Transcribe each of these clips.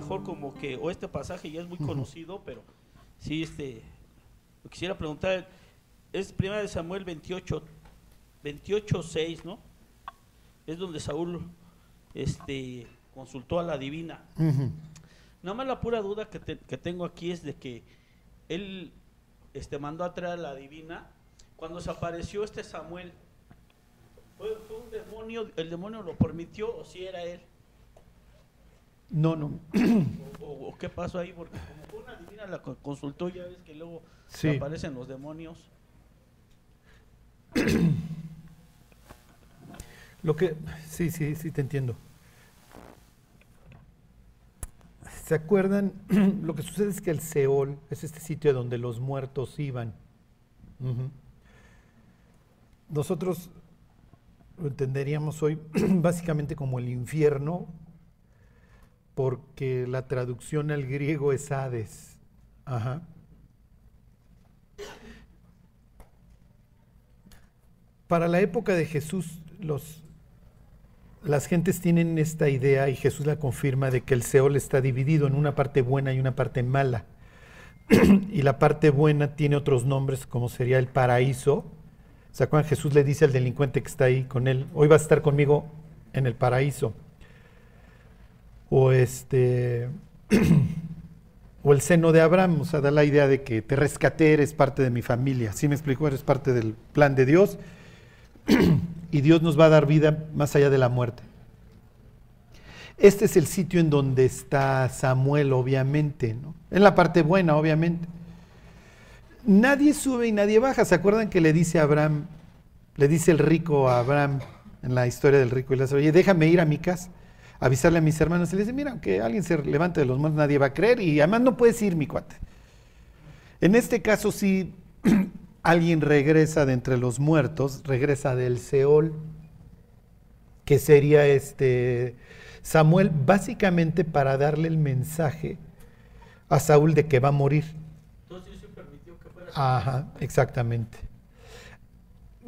mejor como que, o este pasaje ya es muy conocido, pero sí, este, lo quisiera preguntar, es primera de Samuel 28, 28, 6, ¿no? Es donde Saúl, este, consultó a la divina. Nada más la pura duda que, que, tengo aquí es de que él, este, mandó a traer a la divina, cuando se apareció este Samuel, ¿fue, fue un demonio, el demonio lo permitió o si era él? No, no. ¿O, qué pasó ahí? Porque como una divina la consultó, ya ves que luego aparecen los demonios. Lo que, sí, sí, sí, te entiendo. ¿Se acuerdan? Lo que sucede es que el Seol es este sitio donde los muertos iban. Nosotros lo entenderíamos hoy básicamente como el infierno porque la traducción al griego es Hades. Para la época de Jesús, las gentes tienen esta idea y Jesús la confirma de que el Seol está dividido en una parte buena y una parte mala. y la parte buena tiene otros nombres como sería el paraíso. ¿Se acuerdan? Jesús le dice al delincuente que está ahí con él, hoy vas a estar conmigo en el paraíso o este o el seno de Abraham, o sea, da la idea de que te rescaté, eres parte de mi familia. ¿Sí me explico? Eres parte del plan de Dios y Dios nos va a dar vida más allá de la muerte. Este es el sitio en donde está Samuel, obviamente, ¿no? En la parte buena, obviamente. Nadie sube y nadie baja. ¿Se acuerdan que le dice a Abraham, le dice el rico a Abraham en la historia del rico y Lázaro, oye, déjame ir a mi casa? Avisarle a mis hermanos y le dice, mira, aunque alguien se levante de los muertos, nadie va a creer y además no puedes ir, mi cuate. En este caso, si alguien regresa de entre los muertos, regresa del Seol, que sería este Samuel, básicamente para darle el mensaje a Saúl de que va a morir. Entonces se permitió que fuera. Ajá, exactamente.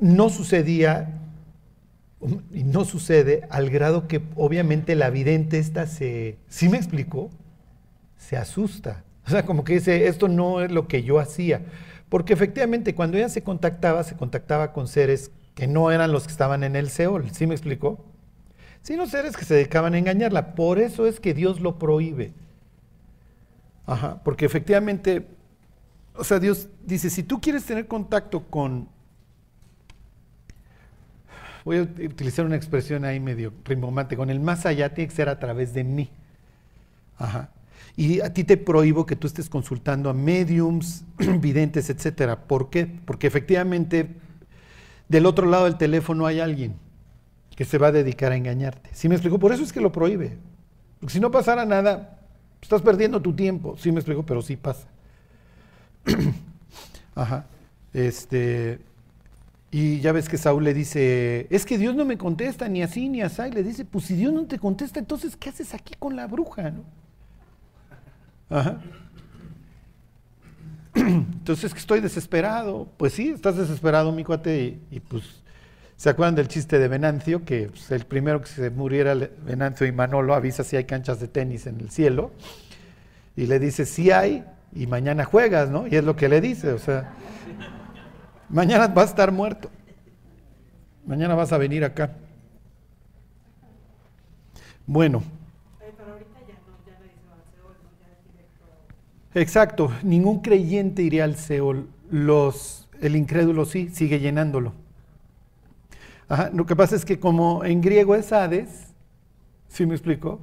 No sucedía y no sucede al grado que obviamente la vidente esta se, ¿sí me explicó? Se asusta. O sea, como que dice, esto no es lo que yo hacía. Porque efectivamente cuando ella se contactaba, se contactaba con seres que no eran los que estaban en el Seol. ¿Sí me explicó? Sino seres que se dedicaban a engañarla. Por eso es que Dios lo prohíbe. Ajá, porque efectivamente, o sea, Dios dice, si tú quieres tener contacto con voy a utilizar una expresión ahí medio rimbombante, con el más allá tiene que ser a través de mí. Ajá. Y a ti te prohíbo que tú estés consultando a mediums, videntes, etcétera. ¿Por qué? Porque efectivamente del otro lado del teléfono hay alguien que se va a dedicar a engañarte. ¿Sí me explico? Por eso es que lo prohíbe. Porque si no pasara nada, estás perdiendo tu tiempo. Sí me explico, pero sí pasa. Ajá. Este, y ya ves que Saúl le dice, es que Dios no me contesta ni así ni así. Le dice, pues si Dios no te contesta, entonces ¿qué haces aquí con la bruja? ¿no? Ajá. Entonces que estoy desesperado. Pues sí, estás desesperado, mi cuate. Y, pues, ¿se acuerdan del chiste de Venancio? Que pues, el primero que se muriera Venancio y Manolo avisa si hay canchas de tenis en el cielo. Y le dice, sí hay, y mañana juegas, ¿no? Y es lo que le dice, o sea. Mañana vas a estar muerto. Mañana vas a venir acá. Bueno. Exacto, ningún creyente iría al Seol. Los, el incrédulo sí, sigue llenándolo. lo que pasa es que como en griego es Hades, ¿sí me explico?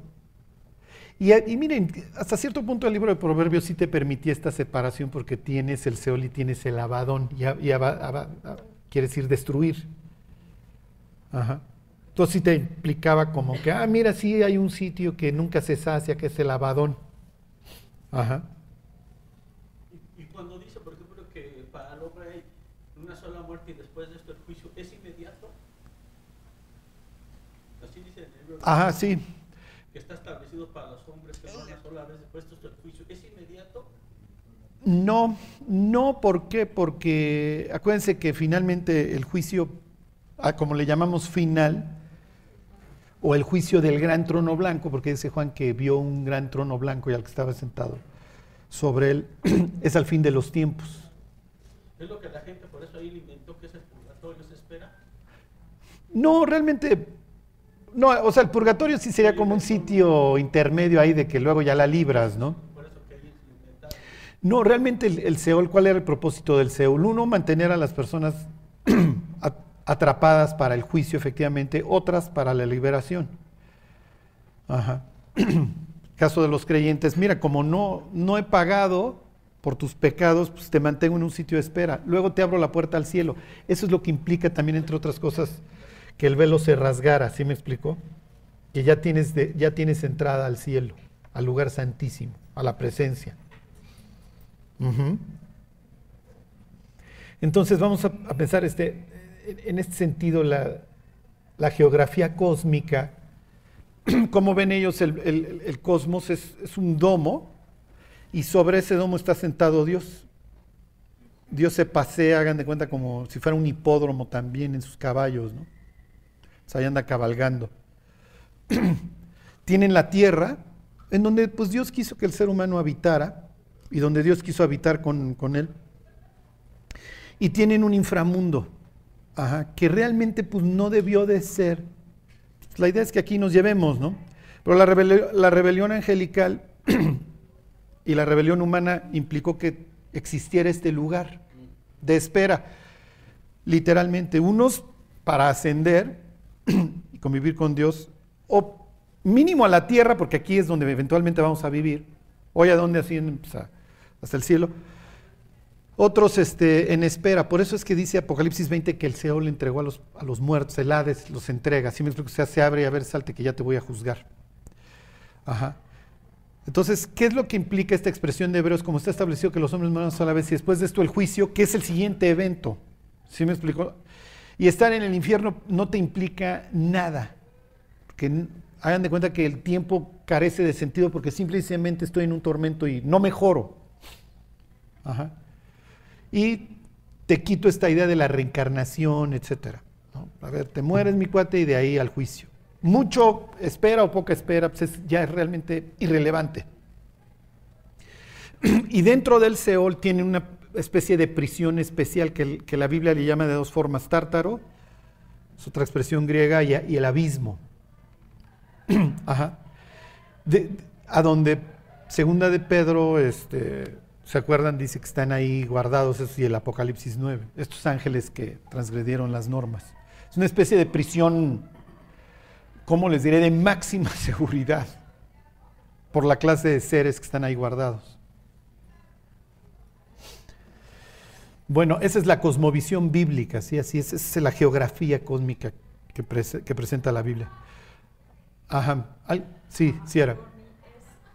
Y, miren, hasta cierto punto el libro de Proverbios sí te permitía esta separación porque tienes el Seol y tienes el Abadón, y, quiere decir destruir. Ajá. Entonces sí te implicaba como que, ah, mira, sí hay un sitio que nunca se sacia, que es el Abadón. Ajá. Y, cuando dice, por ejemplo, que para el hombre hay una sola muerte y después de esto el juicio, ¿es inmediato? Así dice el libro. Ajá, sí que está establecido para los hombres que no una sola vez puesto el juicio, ¿es inmediato? No, no, ¿por qué? Porque acuérdense que finalmente el juicio, ah, como le llamamos final, o el juicio del gran trono blanco, porque dice Juan que vio un gran trono blanco y al que estaba sentado sobre él, es al fin de los tiempos. Es lo que la gente por eso ahí inventó que es el purgatorio, se espera. No, realmente, no, o sea, el purgatorio sí sería como un sitio intermedio ahí de que luego ya la libras, ¿no? No, realmente el, el Seol, ¿cuál era el propósito del Seol? Uno, mantener a las personas atrapadas para el juicio, efectivamente, otras para la liberación. Ajá. Caso de los creyentes, mira, como no, no he pagado por tus pecados, pues te mantengo en un sitio de espera. Luego te abro la puerta al cielo. Eso es lo que implica también, entre otras cosas, que el velo se rasgara, ¿sí me explicó? Que ya tienes, ya tienes entrada al cielo, al lugar santísimo, a la presencia. Entonces vamos a, pensar este, en- en este sentido la, la geografía cósmica. Como ven ellos, el, el- el cosmos es, es un domo y sobre ese domo está sentado Dios. Dios se pasea, hagan de cuenta, como si fuera un hipódromo también en sus caballos, ¿no? O sea, ahí anda cabalgando. Tienen la tierra, en donde pues Dios quiso que el ser humano habitara y donde Dios quiso habitar con, con él. Y tienen un inframundo, que realmente pues no debió de ser. La idea es que aquí nos llevemos, ¿no? Pero la, la rebelión angelical y la rebelión humana implicó que existiera este lugar de espera. Literalmente, unos para ascender convivir con Dios, o mínimo a la tierra, porque aquí es donde eventualmente vamos a vivir. Hoy a dónde ascienden, Pues, hasta el cielo. Otros este, en espera. Por eso es que dice Apocalipsis 20 que el Seol le entregó a los, a los muertos, el Hades los entrega. Así me explico, sea, se abre y a ver, salte que ya te voy a juzgar. Ajá. Entonces, ¿qué es lo que implica esta expresión de Hebreos? Como está establecido que los hombres mueran a la vez y después de esto el juicio, ¿qué es el siguiente evento? ¿Sí me explico? Y estar en el infierno no te implica nada. N- hagan de cuenta que el tiempo carece de sentido porque simplemente estoy en un tormento y no mejoro. Ajá. Y te quito esta idea de la reencarnación, etcétera. ¿no? A ver, te mueres mi cuate y de ahí al juicio. Mucho espera o poca espera, pues es- ya es realmente irrelevante. Y dentro del Seol tiene una especie de prisión especial que, la Biblia le llama de dos formas, tártaro, es otra expresión griega, y, el abismo. Ajá. A donde, segunda de Pedro, este, ¿se acuerdan? Dice que están ahí guardados, eso y el Apocalipsis 9, estos ángeles que transgredieron las normas. Es una especie de prisión, ¿cómo les diré?, de máxima seguridad por la clase de seres que están ahí guardados. Bueno, esa es la cosmovisión bíblica, ¿sí? Así es, esa es la geografía cósmica que, prese- que presenta la Biblia. Ajá, sí, sí era. Es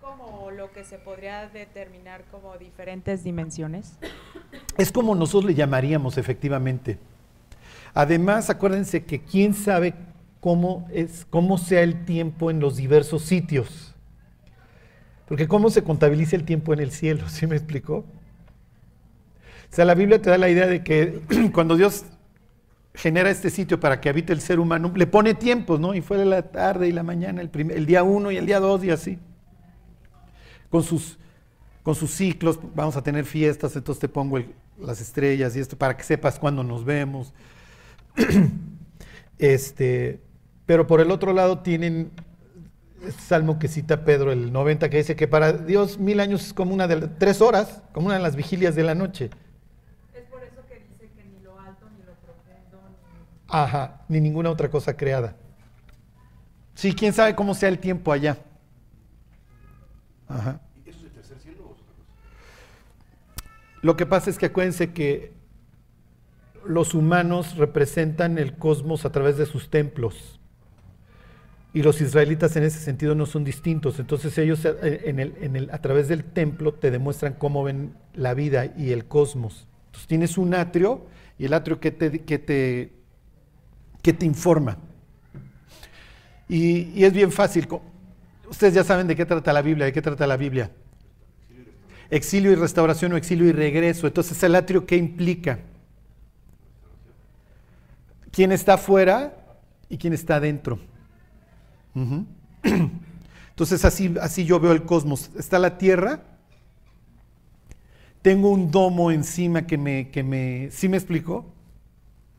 como lo que se podría determinar como diferentes dimensiones. Es como nosotros le llamaríamos efectivamente. Además, acuérdense que quién sabe cómo es, cómo sea el tiempo en los diversos sitios. Porque cómo se contabiliza el tiempo en el cielo, ¿sí me explicó? O sea, la Biblia te da la idea de que cuando Dios genera este sitio para que habite el ser humano, le pone tiempos, ¿no? Y fue la tarde y la mañana, el, día uno y el día dos y así. Con sus, con sus ciclos, vamos a tener fiestas, entonces te pongo las estrellas y esto para que sepas cuándo nos vemos. este, pero por el otro lado tienen este salmo que cita Pedro, el 90, que dice que para Dios mil años es como una de las- tres horas, como una de las vigilias de la noche. Es por eso que dice que ni lo alto ni lo profundo ni... Ajá, ni ninguna otra cosa creada. Sí, quién sabe cómo sea el tiempo allá. Ajá. ¿Eso es el tercer cielo o? Lo que pasa es que acuérdense que los humanos representan el cosmos a través de sus templos. Y los israelitas en ese sentido no son distintos. Entonces ellos eh, a través del templo te demuestran cómo ven la vida y el cosmos. Entonces tienes un atrio y el atrio que te, que te, que te informa. Y, es bien fácil. Ustedes ya saben de qué trata la Biblia, de qué trata la Biblia. Exilio y restauración o exilio y regreso. Entonces, ¿el atrio qué implica? ¿Quién está afuera y quién está adentro? Entonces así, así yo veo el cosmos. Está la Tierra, tengo un domo encima que me, que me, ¿sí me explicó?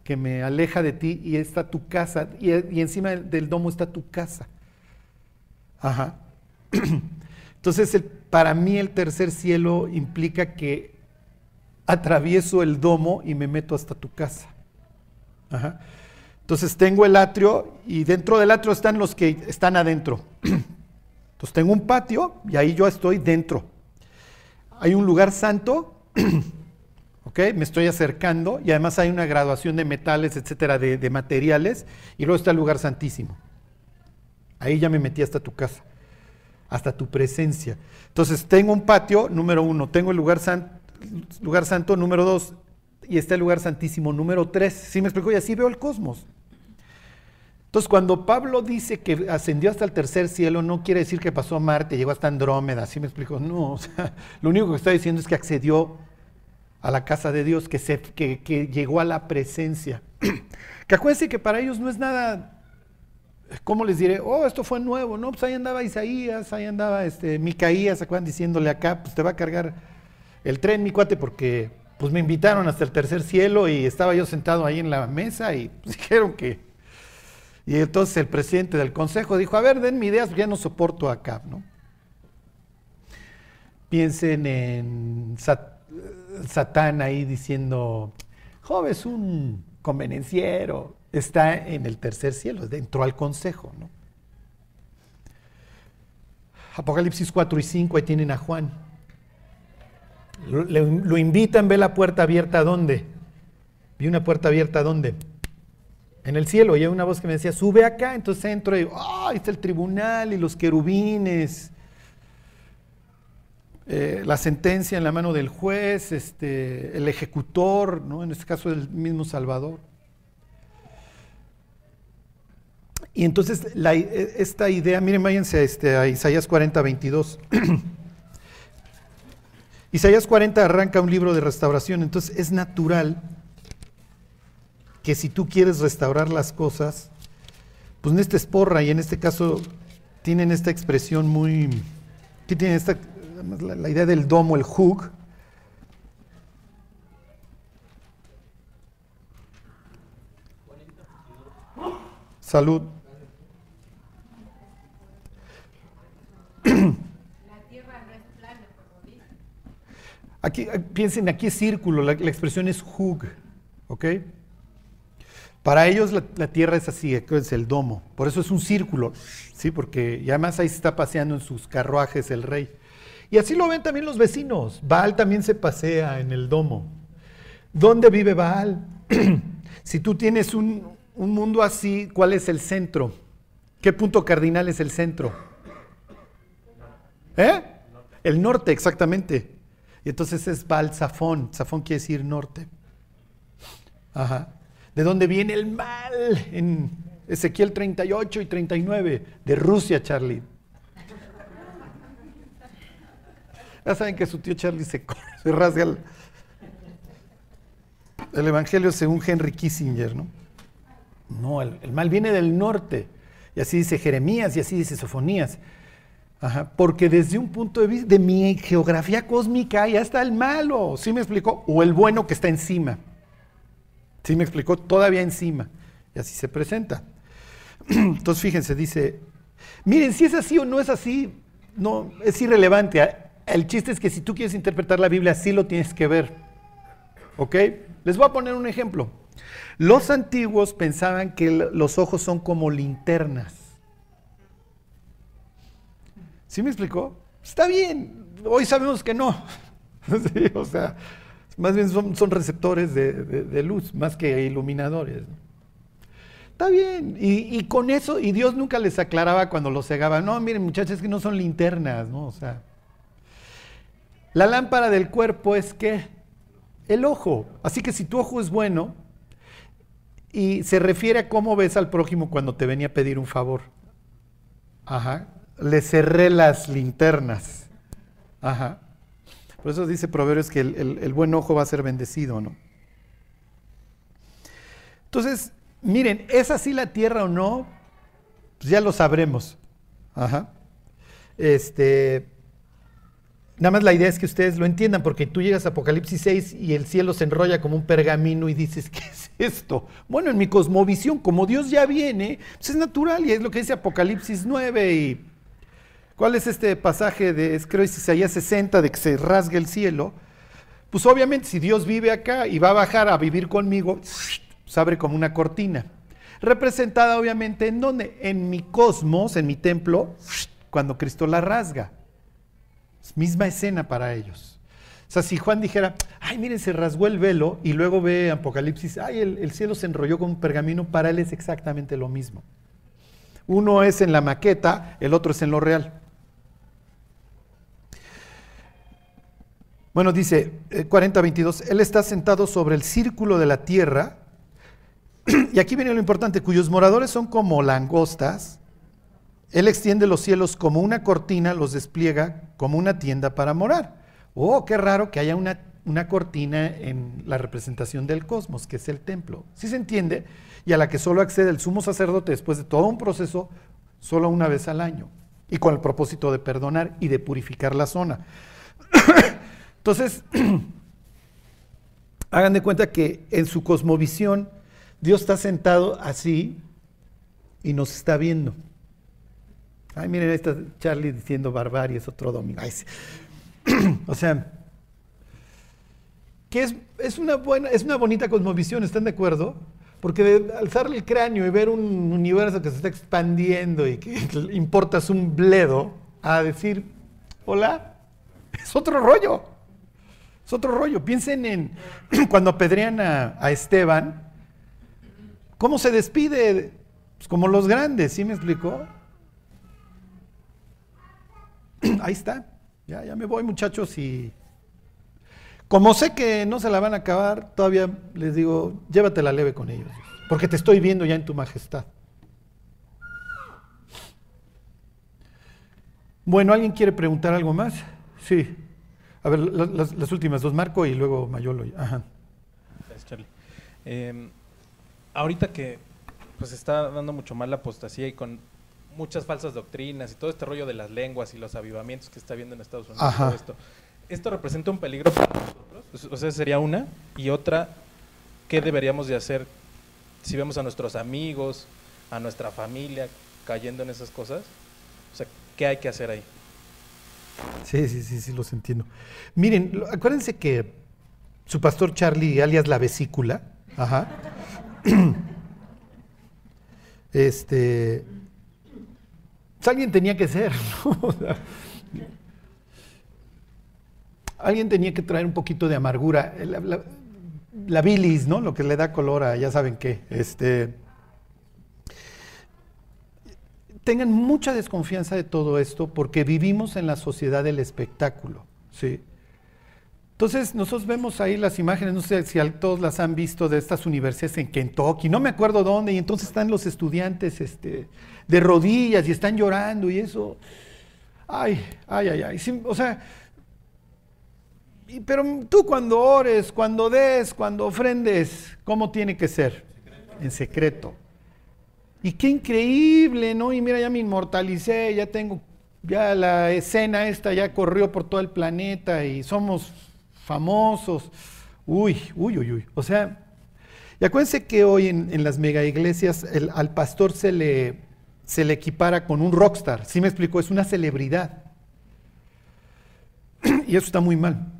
Que me aleja de ti y está tu casa, y, encima del, del domo está tu casa. Ajá. Entonces, el- para mí el tercer cielo implica que atravieso el domo y me meto hasta tu casa. Ajá. Entonces tengo el atrio y dentro del atrio están los que están adentro. Entonces tengo un patio y ahí yo estoy dentro. Hay un lugar santo, Me estoy acercando y además hay una graduación de metales, etcétera, de, materiales y luego está el lugar santísimo. Ahí ya me metí hasta tu casa, hasta tu presencia. Entonces tengo un patio, número uno, tengo el lugar, lugar santo, número dos, y está el lugar santísimo, número tres. ¿Sí me explico? Y así veo el cosmos. Entonces, cuando Pablo dice que ascendió hasta el tercer cielo, no quiere decir que pasó a Marte, llegó hasta Andrómeda, ¿sí me explico? No, o sea, lo único que está diciendo es que accedió a la casa de Dios, que, se, que, que llegó a la presencia. Que acuérdense que para ellos no es nada, ¿cómo les diré? Oh, esto fue nuevo, no, pues ahí andaba Isaías, ahí andaba este, Micaías, ¿se acuerdan? Diciéndole acá, pues te va a cargar el tren, mi cuate, porque pues me invitaron hasta el tercer cielo y estaba yo sentado ahí en la mesa y pues, dijeron que... Y entonces el presidente del consejo dijo, a ver, denme ideas, porque ya no soporto acá, ¿no? Piensen en Satán ahí diciendo, Job es un convenenciero, está en el tercer cielo, entró al consejo, ¿no? Apocalipsis 4 y 5, ahí tienen a Juan. Lo, invitan, ve la puerta abierta, ¿dónde? Vi una puerta abierta, ¿dónde? En el cielo, y hay una voz que me decía, sube acá, entonces entro y, ¡ah! ahí está el tribunal y los querubines, eh, la sentencia en la mano del juez, este, el ejecutor, ¿no? en este caso el mismo Salvador. Y entonces eh, esta idea, miren, váyanse a, este, a Isaías 40, 22. Isaías 40 arranca un libro de restauración, entonces es natural que si tú quieres restaurar las cosas, pues necesitas porra y en este caso tienen esta expresión muy, tienen esta, la, la idea del domo, el hug. Salud. Aquí, eh, piensen, aquí es círculo, la, la expresión es hug, ¿ok? Para ellos la, la tierra es así, es el domo, por eso es un círculo, ¿sí? Porque y además ahí se está paseando en sus carruajes el rey. Y así lo ven también los vecinos, Baal también se pasea en el domo. ¿Dónde vive Baal? si tú tienes un, un mundo así, ¿cuál es el centro? ¿Qué punto cardinal es el centro? ¿Eh? El norte, exactamente. Y entonces es Baal Zafón. Zafón quiere decir norte. Ajá. ¿De dónde viene el mal? En Ezequiel 38 y 39. De Rusia, Charlie. Ya saben que su tío Charlie se, se rasga el, el Evangelio según Henry Kissinger, ¿no? No, el, el mal viene del norte. Y así dice Jeremías y así dice Sofonías. Ajá, porque desde un punto de vista de mi geografía cósmica ya está el malo, ¿sí me explicó? O el bueno que está encima. ¿Sí me explicó? Todavía encima. Y así se presenta. Entonces fíjense, dice, miren, si es así o no es así, no, es irrelevante. El chiste es que si tú quieres interpretar la Biblia, así lo tienes que ver. ¿Ok? Les voy a poner un ejemplo. Los antiguos pensaban que los ojos son como linternas. ¿Sí me explicó? Está bien, hoy sabemos que no. O sea, más bien son, receptores de, luz, más que iluminadores. Está bien, y, y, con eso, y Dios nunca les aclaraba cuando los cegaba, no, miren muchachos, es que no son linternas, ¿no? O sea, la lámpara del cuerpo es que el ojo, así que si tu ojo es bueno, y se refiere a cómo ves al prójimo cuando te venía a pedir un favor. Ajá, le cerré las linternas. Ajá. Por eso dice Proverbios que el, buen ojo va a ser bendecido, ¿no? Entonces, miren, ¿es así la tierra o no? pues ya lo sabremos. Ajá. Este, nada más la idea es que ustedes lo entiendan, porque tú llegas a Apocalipsis 6 y el cielo se enrolla como un pergamino y dices, ¿qué es esto? Bueno, en mi cosmovisión, como Dios ya viene, pues es natural y es lo que dice Apocalipsis 9 y... ¿Cuál es este pasaje de, creo es Isaías 60, de que se rasgue el cielo? Pues obviamente si Dios vive acá y va a bajar a vivir conmigo, se abre como una cortina. Representada obviamente en dónde? En mi cosmos, en mi templo, cuando Cristo la rasga. Misma escena para ellos. O sea, si Juan dijera, ay, miren, se rasgó el velo y luego ve Apocalipsis, ay, el, el cielo se enrolló con un pergamino, para él es exactamente lo mismo. Uno es en la maqueta, el otro es en lo real. Bueno, dice 40-22, eh, Él está sentado sobre el círculo de la tierra, y aquí viene lo importante, cuyos moradores son como langostas, Él extiende los cielos como una cortina, los despliega como una tienda para morar. Oh, qué raro que haya una, una cortina en la representación del cosmos, que es el templo. ¿Sí se entiende? Y a la que solo accede el sumo sacerdote después de todo un proceso, solo una vez al año, y con el propósito de perdonar y de purificar la zona. Entonces, hagan de cuenta que en su cosmovisión Dios está sentado así y nos está viendo. Ay, miren, ahí está Charlie diciendo barbarie, es otro domingo. o sea, que es, es, una buena, es una bonita cosmovisión, ¿están de acuerdo? Porque de alzarle el cráneo y ver un universo que se está expandiendo y que importas un bledo a decir, hola, es otro rollo. Es otro rollo. Piensen en cuando apedrean a, Esteban, ¿cómo se despide? Pues como los grandes, ¿sí me explicó? Ahí está. Ya, ya me voy, muchachos, y como sé que no se la van a acabar, todavía les digo, llévatela leve con ellos, porque te estoy viendo ya en tu majestad. Bueno, ¿alguien quiere preguntar algo más? Sí. A ver, las, últimas dos, Marco y luego Mayolo. Ajá. Gracias, Charlie. Em, ahorita que pues está dando mucho mal la apostasía y con muchas falsas doctrinas y todo este rollo de las lenguas y los avivamientos que está viendo en Estados Unidos, todo esto, ¿esto representa un peligro para nosotros? O sea, sería una. Y otra, ¿qué deberíamos de hacer si vemos a nuestros amigos, a nuestra familia cayendo en esas cosas? O sea, ¿qué hay que hacer ahí? Sí, sí, sí, sí, los entiendo. Miren, acuérdense que su pastor Charlie, alias la vesícula, ajá, este, alguien tenía que ser, ¿no? alguien tenía que traer un poquito de amargura, la, la, bilis, ¿no? Lo que le da color a, ya saben qué, este, tengan mucha desconfianza de todo esto porque vivimos en la sociedad del espectáculo. ¿sí? Entonces, nosotros vemos ahí las imágenes, no sé si todos las han visto de estas universidades en Kentucky, no me acuerdo dónde, y entonces están los estudiantes este, de rodillas y están llorando y eso. Ay, ay, ay, ay. o sea, pero tú cuando ores, cuando des, cuando ofrendes, ¿cómo tiene que ser? En secreto. Y qué increíble, ¿no? Y mira, ya me inmortalicé, ya tengo, ya la escena esta ya corrió por todo el planeta y somos famosos. Uy, uy, uy, uy. O sea, y acuérdense que hoy en, las mega iglesias al pastor se le, se le equipara con un rockstar. ¿Sí me explico? Es una celebridad. Y eso está muy mal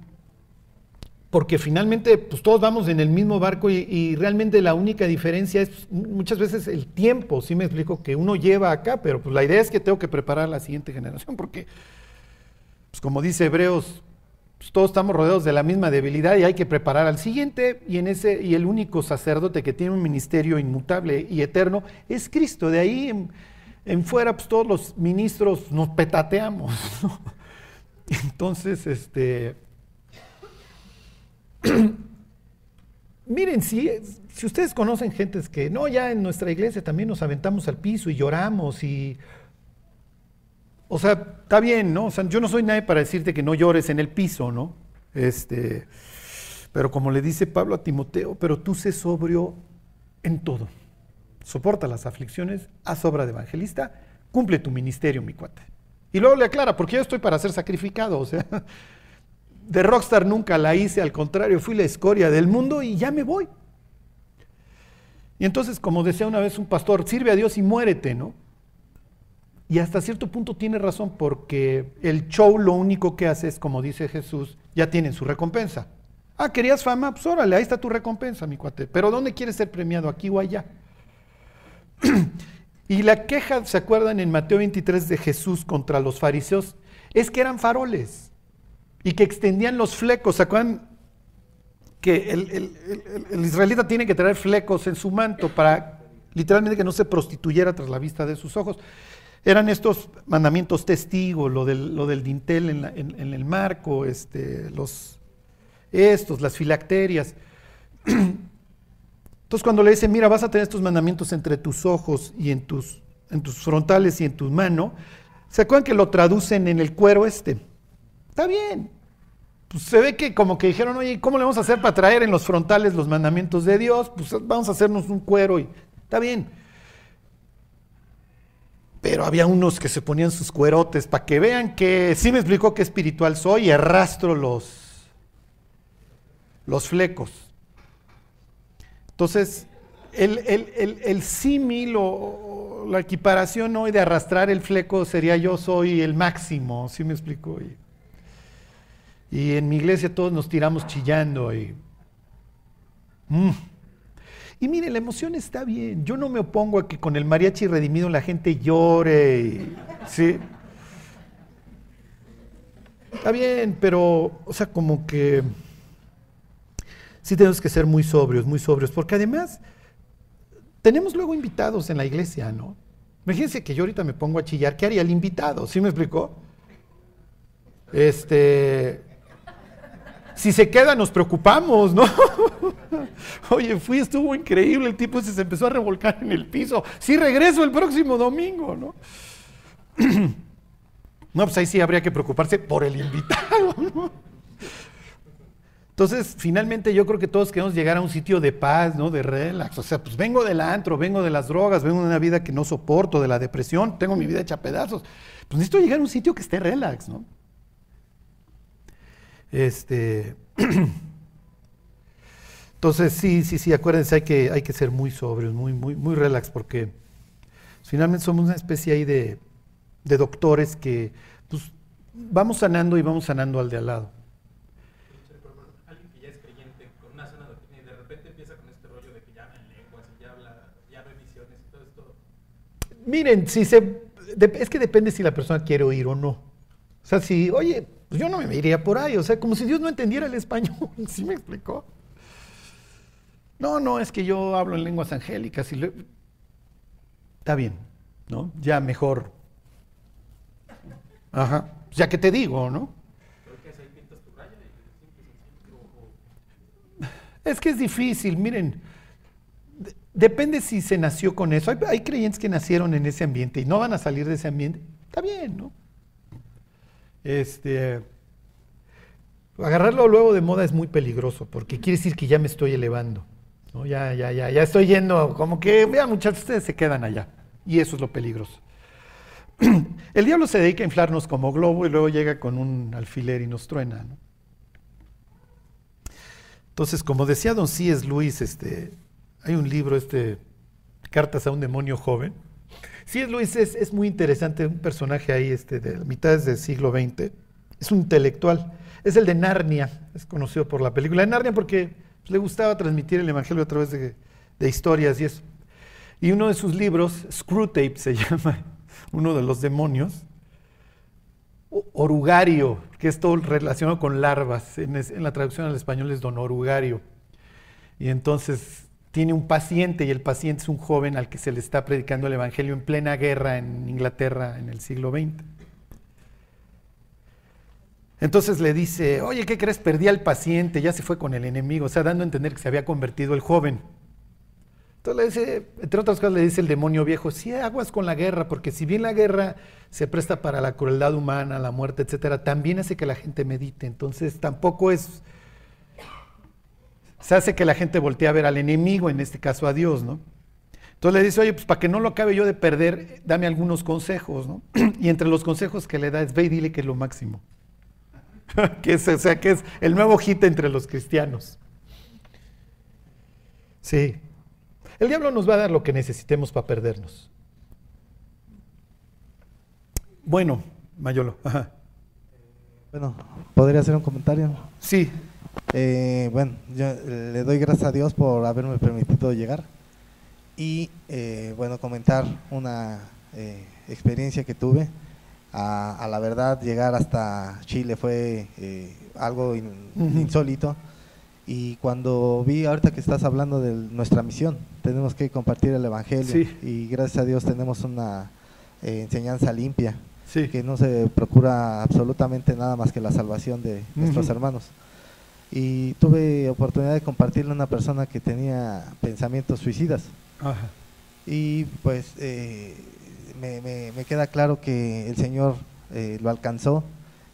porque finalmente pues, todos vamos en el mismo barco y, realmente la única diferencia es muchas veces el tiempo, sí me explico, que uno lleva acá, pero pues la idea es que tengo que preparar a la siguiente generación, porque pues, como dice Hebreos, pues, todos estamos rodeados de la misma debilidad y hay que preparar al siguiente y en ese y el único sacerdote que tiene un ministerio inmutable y eterno es Cristo. De ahí en, fuera pues todos los ministros nos petateamos. Entonces, este Miren, si, si ustedes conocen gentes que, no, ya en nuestra iglesia también nos aventamos al piso y lloramos y... O sea, está bien, ¿no? O sea, yo no soy nadie para decirte que no llores en el piso, ¿no? Este, pero como le dice Pablo a Timoteo, pero tú sé sobrio en todo. soporta las aflicciones, haz obra de evangelista, cumple tu ministerio, mi cuate. Y luego le aclara, porque yo estoy para ser sacrificado, o sea, de rockstar nunca la hice, al contrario, fui la escoria del mundo y ya me voy. Y entonces, como decía una vez un pastor, sirve a Dios y muérete, ¿no? Y hasta cierto punto tiene razón, porque el show lo único que hace es, como dice Jesús, ya tienen su recompensa. Ah, ¿querías fama? Pues órale, ahí está tu recompensa, mi cuate. Pero ¿dónde quieres ser premiado? ¿Aquí o allá? y la queja, ¿se acuerdan en Mateo 23 de Jesús contra los fariseos? Es que eran faroles y que extendían los flecos. ¿Se acuerdan que el, el, israelita tiene que traer flecos en su manto para literalmente que no se prostituyera tras la vista de sus ojos? Eran estos mandamientos testigos, lo del, lo del dintel en, en el marco, este, los estos, las filacterias. Entonces cuando le dicen, mira, vas a tener estos mandamientos entre tus ojos y en tus, en tus frontales y en tu mano, ¿se acuerdan que lo traducen en el cuero este? Está bien. Pues se ve que como que dijeron, oye, ¿cómo le vamos a hacer para traer en los frontales los mandamientos de Dios? Pues vamos a hacernos un cuero y está bien. Pero había unos que se ponían sus cuerotes para que vean que sí me explicó qué espiritual soy y arrastro los los flecos. Entonces, el, el, símil o la equiparación hoy de arrastrar el fleco sería yo soy el máximo, ¿sí me explico? Y, en mi iglesia todos nos tiramos chillando y... Mm. Y mire, la emoción está bien. Yo no me opongo a que con el mariachi redimido la gente llore. ¿sí? Está bien, pero, o sea, como que sí tenemos que ser muy sobrios, muy sobrios, porque además tenemos luego invitados en la iglesia, ¿no? Imagínense que yo ahorita me pongo a chillar, ¿qué haría el invitado? ¿Sí me explicó? Este, si se queda nos preocupamos, ¿no? Oye, fui, estuvo increíble, el tipo se empezó a revolcar en el piso. Sí, regreso el próximo domingo, ¿no? No, pues ahí sí habría que preocuparse por el invitado, ¿no? Entonces, finalmente yo creo que todos queremos llegar a un sitio de paz, ¿no? De relax. O sea, pues vengo del antro, vengo de las drogas, vengo de una vida que no soporto, de la depresión, tengo mi vida hecha a pedazos. Pues necesito llegar a un sitio que esté relax, ¿no? Este. Entonces, sí, sí, sí, acuérdense, hay que, hay que ser muy sobrios, muy, muy, muy relax, porque finalmente somos una especie ahí de, de doctores que, pues, vamos sanando y vamos sanando al de al lado. Miren, si se, es que depende si la persona quiere oír o no. O sea, si, oye, pues yo no me iría por ahí, o sea, como si Dios no entendiera el español, ¿sí me explicó? No, no, es que yo hablo en lenguas angélicas y está bien, ¿no? Ya mejor. Ajá, ya que te digo, ¿no? Es que es difícil, miren, Depende si se nació con eso. Hay, creyentes que nacieron en ese ambiente y no van a salir de ese ambiente. Está bien, ¿no? Este, agarrarlo luego de moda es muy peligroso porque quiere decir que ya me estoy elevando. Ya, ya, ya, ya estoy yendo, como que, vean muchachos, ustedes se quedan allá. Y eso es lo peligroso. El diablo se dedica a inflarnos como globo y luego llega con un alfiler y nos truena. ¿no? Entonces, como decía don C.S. Luis, este, hay un libro, este, Cartas a un demonio joven. Sí, Luis, es, muy interesante, un personaje ahí este, de mitades del siglo XX. Es un intelectual. Es el de Narnia, es conocido por la película de Narnia porque pues, le gustaba transmitir el Evangelio a través de, historias y eso. Y uno de sus libros, Screwtape se llama, uno de los demonios, Orugario, que es todo relacionado con larvas. En, la traducción al español es Don Orugario. Y entonces tiene un paciente y el paciente es un joven al que se le está predicando el Evangelio en plena guerra en Inglaterra en el siglo XX. Entonces le dice, oye, ¿qué crees? Perdí al paciente, ya se fue con el enemigo, o sea, dando a entender que se había convertido el joven. Entonces le dice, entre otras cosas le dice el demonio viejo, sí, aguas con la guerra, porque si bien la guerra se presta para la crueldad humana, la muerte, etcétera, también hace que la gente medite. Entonces tampoco es se hace que la gente voltee a ver al enemigo, en este caso a Dios, ¿no? Entonces le dice, oye, pues para que no lo acabe yo de perder, dame algunos consejos, ¿no? Y entre los consejos que le da es, ve y dile que es lo máximo. que es, o sea, que es el nuevo hit entre los cristianos. Sí. El diablo nos va a dar lo que necesitemos para perdernos. Bueno, Mayolo. Ajá. Bueno, ¿podría hacer un comentario? Sí. Eh, bueno, yo le doy gracias a Dios por haberme permitido llegar y, eh, bueno, comentar una eh, experiencia que tuve. A, a la verdad, llegar hasta Chile fue eh, algo in- insólito. Y cuando vi ahorita que estás hablando de nuestra misión, tenemos que compartir el Evangelio. Sí. Y gracias a Dios tenemos una eh, enseñanza limpia Sí. que no se procura absolutamente nada más que la salvación de nuestros hermanos. Y tuve oportunidad de compartirle a una persona que tenía pensamientos suicidas. Ajá. Y pues eh, me, me- me queda claro que el Señor eh, lo alcanzó.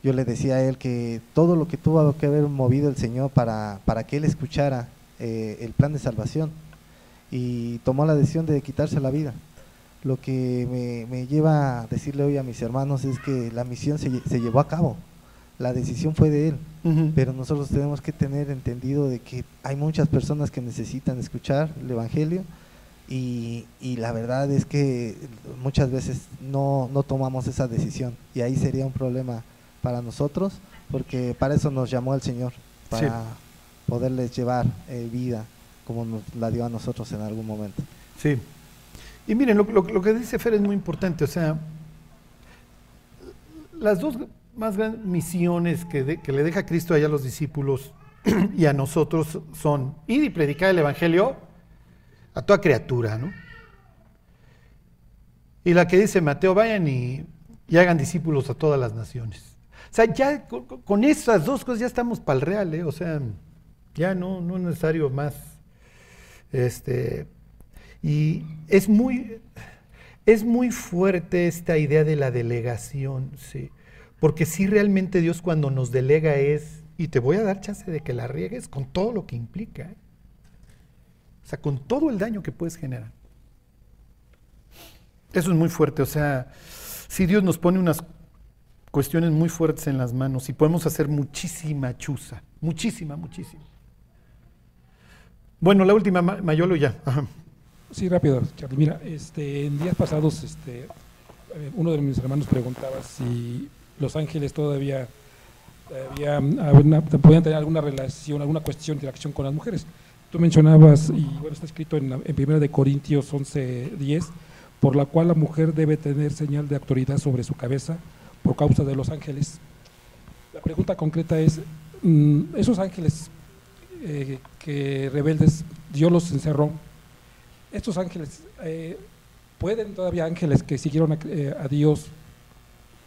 Yo le decía a él que todo lo que tuvo que haber movido el Señor para, para que él escuchara eh, el plan de salvación y tomó la decisión de quitarse la vida. Lo que me, me lleva a decirle hoy a mis hermanos es que la misión se, se llevó a cabo, la decisión fue de él, pero nosotros tenemos que tener entendido de que hay muchas personas que necesitan escuchar el Evangelio y, y la verdad es que muchas veces no, no tomamos esa decisión y ahí sería un problema para nosotros porque para eso nos llamó el Señor, para poderles llevar eh, vida como nos la dio a nosotros en algún momento. Sí. Y miren, lo, lo- lo que dice Fer es muy importante. O sea, las dos más grandes misiones que, que le deja Cristo allá a los discípulos y a nosotros son ir y predicar el Evangelio a toda criatura, ¿no? Y la que dice Mateo, vayan y, hagan discípulos a todas las naciones. O sea, ya con, con esas dos cosas ya estamos para el real, ¿eh? O sea, ya no, no es necesario más. Este, y es muy, es muy fuerte esta idea de la delegación, sí. Porque sí realmente Dios cuando nos delega es, y te voy a dar chance de que la riegues con todo lo que implica. ¿eh? O sea, con todo el daño que puedes generar. Eso es muy fuerte. O sea, si Dios nos pone unas cuestiones muy fuertes en las manos y podemos hacer muchísima chuza. Muchísima, muchísima. Bueno, la última, Ma- Mayolo ya. Sí, rápido, Charlie. Mira, este, en días pasados, este, eh, uno de mis hermanos preguntaba si los ángeles todavía había, alguna- podían tener alguna relación, alguna cuestión, interacción con las mujeres. Tú mencionabas, y bueno, está escrito en, 1 de Corintios 11, 10, por la cual la mujer debe tener señal de autoridad sobre su cabeza por causa de los ángeles. La pregunta concreta es, mm, esos ángeles eh, que rebeldes, Dios los encerró, estos ángeles, eh, ¿pueden todavía ángeles que siguieron a, eh, a Dios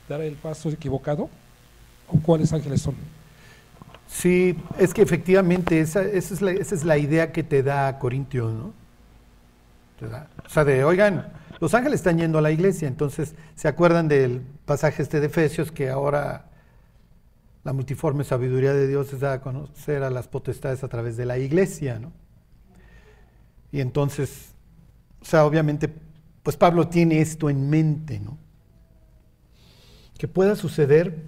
dar el paso equivocado? ¿O cuáles ángeles son? Sí, es que efectivamente esa, esa es la, idea que te da Corintios, ¿no? Da- O sea, de, oigan, los ángeles están yendo a la iglesia, entonces, ¿se acuerdan del pasaje este de Efesios que ahora la multiforme sabiduría de Dios es dar a conocer a las potestades a través de la iglesia, ¿no? Y entonces, o sea, obviamente, pues Pablo tiene esto en mente, ¿no? Que pueda suceder,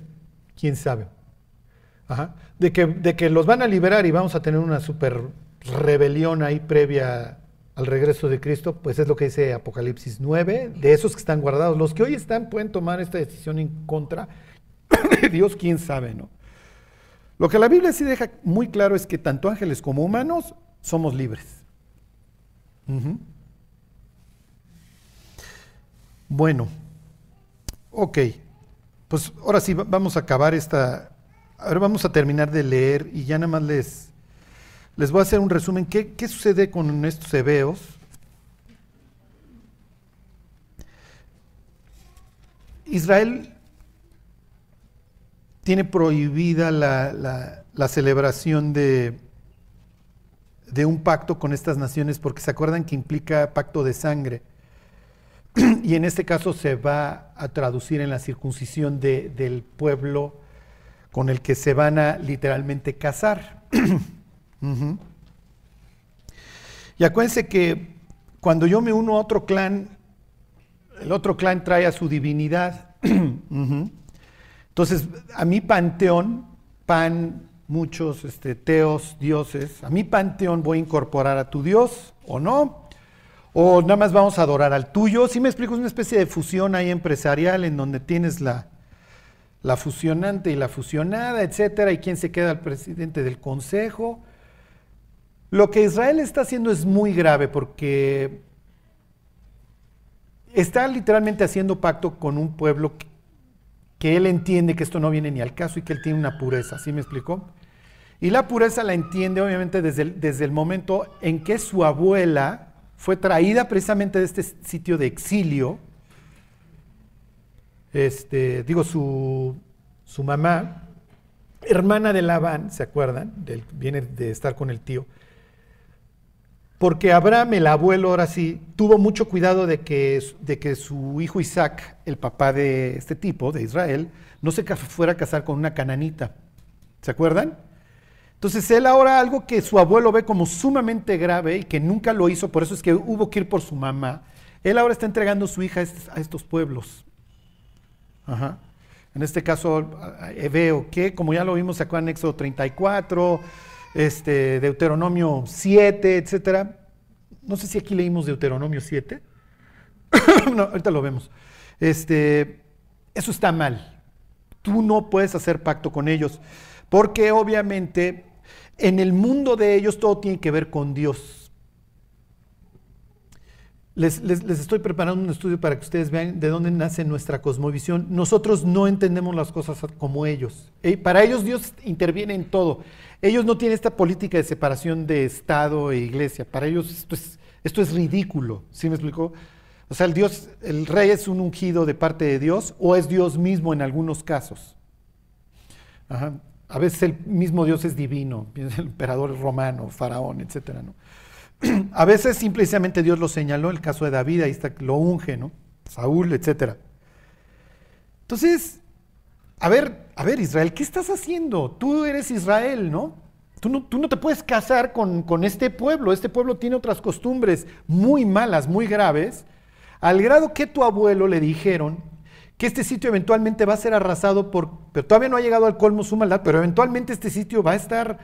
quién sabe. De, que, de que los van a liberar y vamos a tener una super rebelión ahí previa al regreso de Cristo, pues es lo que dice Apocalipsis 9, de esos que están guardados. Los que hoy están pueden tomar esta decisión en contra de Dios, quién sabe, ¿no? Lo que la Biblia sí deja muy claro es que tanto ángeles como humanos somos libres. Bueno, ok, pues ahora sí va- vamos a acabar esta, ahora vamos a terminar de leer y ya nada más les, les voy a hacer un resumen. ¿Qué, qué sucede con estos hebeos? Israel tiene prohibida la, la- la celebración de, de un pacto con estas naciones porque se acuerdan que implica pacto de sangre. Y en este caso se va a traducir en la circuncisión de- del pueblo con el que se van a literalmente casar. Y acuérdense que cuando yo me uno a otro clan, el otro clan trae a su divinidad. Entonces, a mi panteón, pan, muchos este, teos, dioses, a mi panteón voy a incorporar a tu dios o no. O nada más vamos a adorar al tuyo. Si me explico, es una especie de fusión ahí empresarial en donde tienes la, la fusionante y la fusionada, etcétera, y quién se queda el presidente del consejo. Lo que Israel está haciendo es muy grave porque está literalmente haciendo pacto con un pueblo que, él entiende que esto no viene ni al caso y que él tiene una pureza, ¿sí me explicó? Y la pureza la entiende obviamente desde desde el momento en que su abuela fue traída precisamente de este sitio de exilio, este, digo, su, su mamá, hermana de Labán, ¿se acuerdan? Viene de estar con el tío. Porque Abraham, el abuelo, ahora sí, tuvo mucho cuidado de que, de que su hijo Isaac, el papá de este tipo, de Israel, no se fuera a casar con una cananita. ¿Se acuerdan? Entonces él ahora algo que su abuelo ve como sumamente grave y que nunca lo hizo, por eso es que hubo que ir por su mamá, él ahora está entregando su hija a estos, a pueblos. Ajá. En este caso, a- a Ebeo, que como ya lo vimos acá en Éxodo 34, este, Deuteronomio 7, etcétera. No sé si aquí leímos Deuteronomio 7. no, ahorita lo vemos. Este, eso está mal. Tú no puedes hacer pacto con ellos, porque obviamente en el mundo de ellos todo tiene que ver con Dios. Les, les- les estoy preparando un estudio para que ustedes vean de dónde nace nuestra cosmovisión. Nosotros no entendemos las cosas como ellos. Eh, Para ellos Dios interviene en todo. Ellos no tienen esta política de separación de Estado e iglesia. Para ellos esto es, esto es ridículo. ¿Sí me explicó? O sea, el Dios, el rey es un ungido de parte de Dios o es Dios mismo en algunos casos. Ajá. A veces el mismo Dios es divino, el emperador romano, faraón, etcétera, ¿no? A veces simplemente Dios lo señaló, el caso de David, ahí está, lo unge, ¿no? Saúl, etcétera. Entonces, a ver, a ver, Israel, ¿qué estás haciendo? Tú eres Israel, ¿no? Tú no, tú no te puedes casar con, con este pueblo. Este pueblo tiene otras costumbres muy malas, muy graves, al grado que tu abuelo le dijeron que este sitio eventualmente va a ser arrasado por, pero todavía no ha llegado al colmo su maldad, pero eventualmente este sitio va a estar,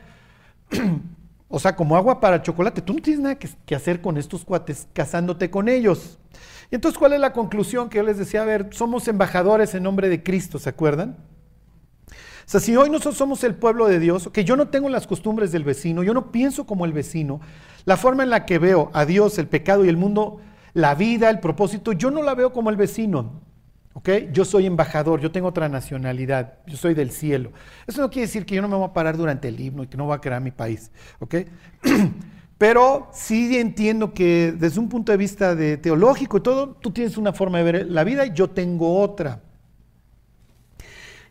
o sea, como agua para chocolate. Tú no tienes nada que, hacer con estos cuates casándote con ellos. Y entonces, ¿cuál es la conclusión que yo les decía? A ver, somos embajadores en nombre de Cristo, ¿se acuerdan? O sea, si hoy nosotros somos el pueblo de Dios, que yo no tengo las costumbres del vecino, yo no pienso como el vecino, la forma en la que veo a Dios, el pecado y el mundo, la vida, el propósito, yo no la veo como el vecino. ¿Ok? Yo soy embajador, yo tengo otra nacionalidad, yo soy del cielo. Eso no quiere decir que yo no me voy a parar durante el himno y que no voy a crear mi país. ¿Ok? Pero sí entiendo que desde un punto de vista de teológico y todo, tú tienes una forma de ver la vida y yo tengo otra.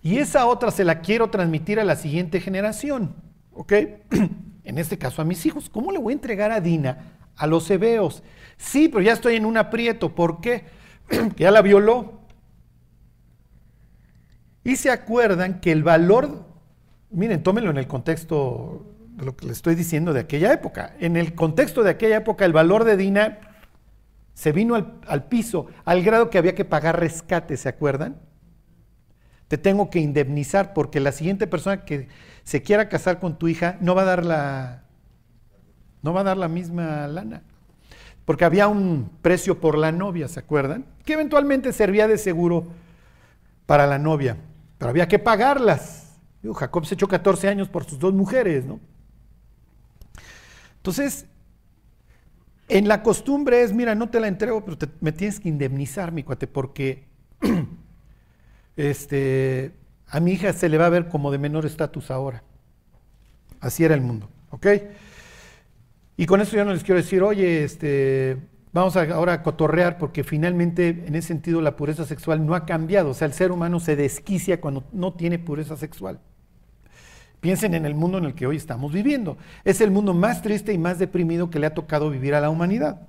Y esa otra se la quiero transmitir a la siguiente generación, ¿ok? En este caso a mis hijos. ¿Cómo le voy a entregar a Dina a los hebeos? Sí, pero ya estoy en un aprieto. ¿Por qué? que ya la violó. Y se acuerdan que el valor, miren, tómenlo en el contexto de lo que les estoy diciendo de aquella época. En el contexto de aquella época, el valor de Dina se vino al, piso, al grado que había que pagar rescate, ¿se acuerdan? te tengo que indemnizar porque la siguiente persona que se quiera casar con tu hija no va a dar la no va a dar la misma lana. Porque había un precio por la novia, ¿se acuerdan? Que eventualmente servía de seguro para la novia, pero había que pagarlas. Jacob se echó 14 años por sus dos mujeres, ¿no? Entonces, en la costumbre es, mira, no te la entrego, pero me tienes que indemnizar, mi cuate, porque este, a mi hija se le va a ver como de menor estatus ahora. Así era el mundo, ¿ok? Y con eso yo no les quiero decir, oye, este, vamos a ahora a cotorrear, porque finalmente en ese sentido la pureza sexual no ha cambiado. O sea, el ser humano se desquicia cuando no tiene pureza sexual. Piensen en el mundo en el que hoy estamos viviendo. Es el mundo más triste y más deprimido que le ha tocado vivir a la humanidad.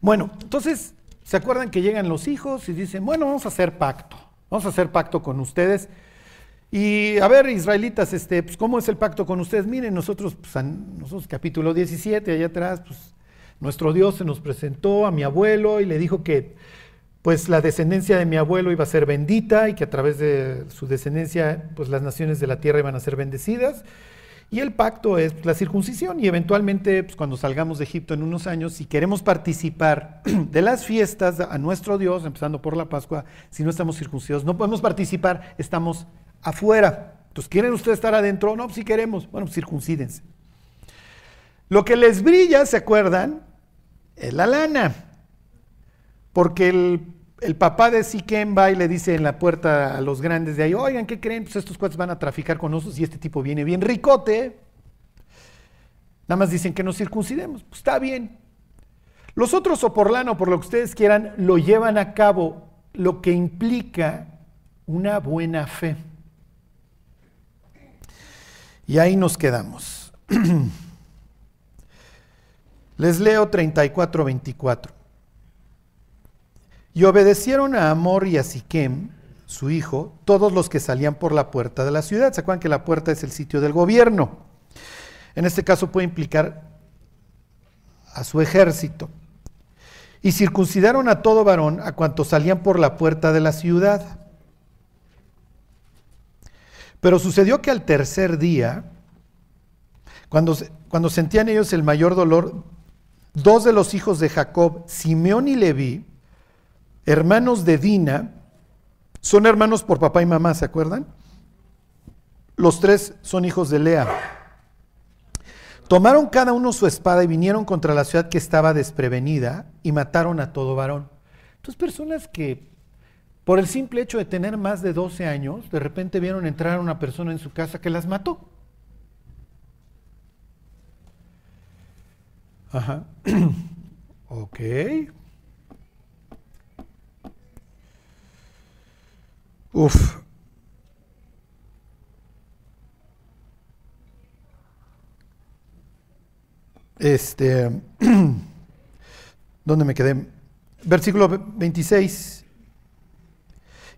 Bueno, entonces, ¿se acuerdan que llegan los hijos y dicen, bueno, vamos a hacer pacto, vamos a hacer pacto con ustedes? Y a ver, israelitas, este, pues, ¿cómo es el pacto con ustedes? Miren, nosotros, pues, nosotros capítulo 17, allá atrás, pues, Nuestro Dios se nos presentó a mi abuelo y le dijo que pues la descendencia de mi abuelo iba a ser bendita y que a través de su descendencia pues las naciones de la tierra iban a ser bendecidas. Y el pacto es la circuncisión y eventualmente pues, cuando salgamos de Egipto en unos años, si queremos participar de las fiestas a nuestro Dios, empezando por la Pascua, si no estamos circuncidados, no podemos participar, estamos afuera. Entonces, ¿quieren ustedes estar adentro? No, pues, si queremos. Bueno, circuncídense. Lo que les brilla, ¿se acuerdan? Es la lana. Porque el, el papá de Siquem va y le dice en la puerta a los grandes de ahí, oigan, ¿qué creen? Pues estos cuates van a traficar con nosotros y este tipo viene bien ricote. Nada más dicen que nos circuncidemos. Pues está bien. Los otros, o por lana o por lo que ustedes quieran, lo llevan a cabo, lo que implica una buena fe. Y ahí nos quedamos. Les leo 34, 24. Y obedecieron a Amor y a Siquem, su hijo, todos los que salían por la puerta de la ciudad. ¿Se acuerdan que la puerta es el sitio del gobierno? En este caso puede implicar a su ejército. Y circuncidaron a todo varón a cuantos salían por la puerta de la ciudad. Pero sucedió que al tercer día, cuando, cuando sentían ellos el mayor dolor, dos de los hijos de Jacob, Simeón y Leví, hermanos de Dina, son hermanos por papá y mamá, ¿se acuerdan? Los tres son hijos de Lea. Tomaron cada uno su espada y vinieron contra la ciudad que estaba desprevenida y mataron a todo varón. Entonces personas que por el simple hecho de tener más de 12 años, de repente vieron entrar a una persona en su casa que las mató. Ajá. ok. Uf. Este, ¿dónde me quedé? Versículo 26.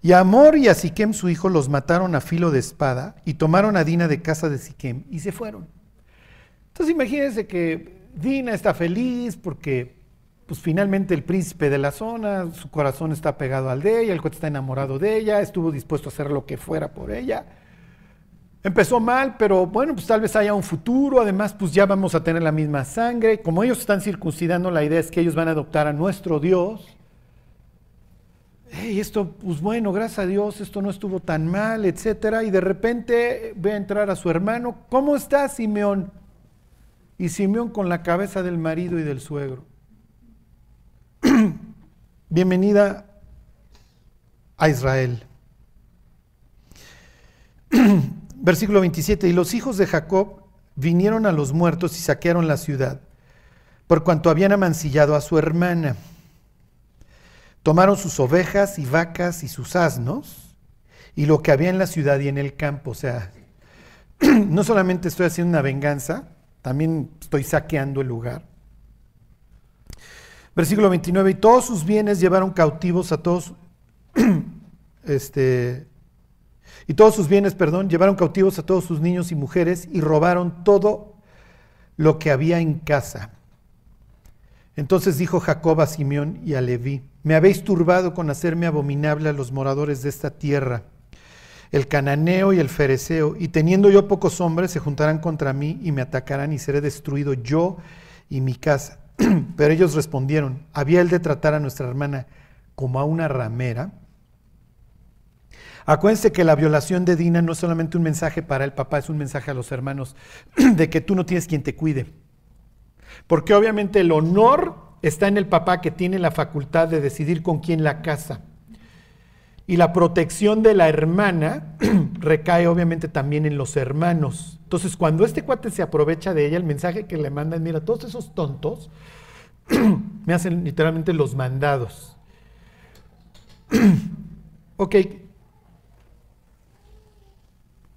Y a Amor y a Siquem su hijo los mataron a filo de espada y tomaron a Dina de casa de Siquem y se fueron. Entonces imagínense que Dina está feliz porque pues finalmente el príncipe de la zona, su corazón está pegado al de ella, el cuate está enamorado de ella, estuvo dispuesto a hacer lo que fuera por ella. Empezó mal, pero bueno, pues tal vez haya un futuro, además pues ya vamos a tener la misma sangre. Como ellos están circuncidando, la idea es que ellos van a adoptar a nuestro Dios. Hey, esto, pues bueno, gracias a Dios, esto no estuvo tan mal, etcétera. Y de repente ve a entrar a su hermano. ¿Cómo está Simeón? Y Simeón con la cabeza del marido y del suegro. Bienvenida a Israel. Versículo 27. Y los hijos de Jacob vinieron a los muertos y saquearon la ciudad, por cuanto habían amancillado a su hermana. Tomaron sus ovejas y vacas y sus asnos y lo que había en la ciudad y en el campo. O sea, no solamente estoy haciendo una venganza, también estoy saqueando el lugar. Versículo 29, y todos sus bienes llevaron cautivos a todos, este, y todos sus bienes, perdón, llevaron cautivos a todos sus niños y mujeres y robaron todo lo que había en casa. Entonces dijo Jacob a Simeón y a Leví, me habéis turbado con hacerme abominable a los moradores de esta tierra, el cananeo y el fereceo, y teniendo yo pocos hombres se juntarán contra mí y me atacarán y seré destruido yo y mi casa. Pero ellos respondieron, ¿había él de tratar a nuestra hermana como a una ramera? Acuérdense que la violación de Dina no es solamente un mensaje para el papá, es un mensaje a los hermanos de que tú no tienes quien te cuide. Porque obviamente el honor está en el papá que tiene la facultad de decidir con quién la casa. Y la protección de la hermana recae obviamente también en los hermanos. Entonces, cuando este cuate se aprovecha de ella, el mensaje que le mandan, mira, todos esos tontos me hacen literalmente los mandados. ok.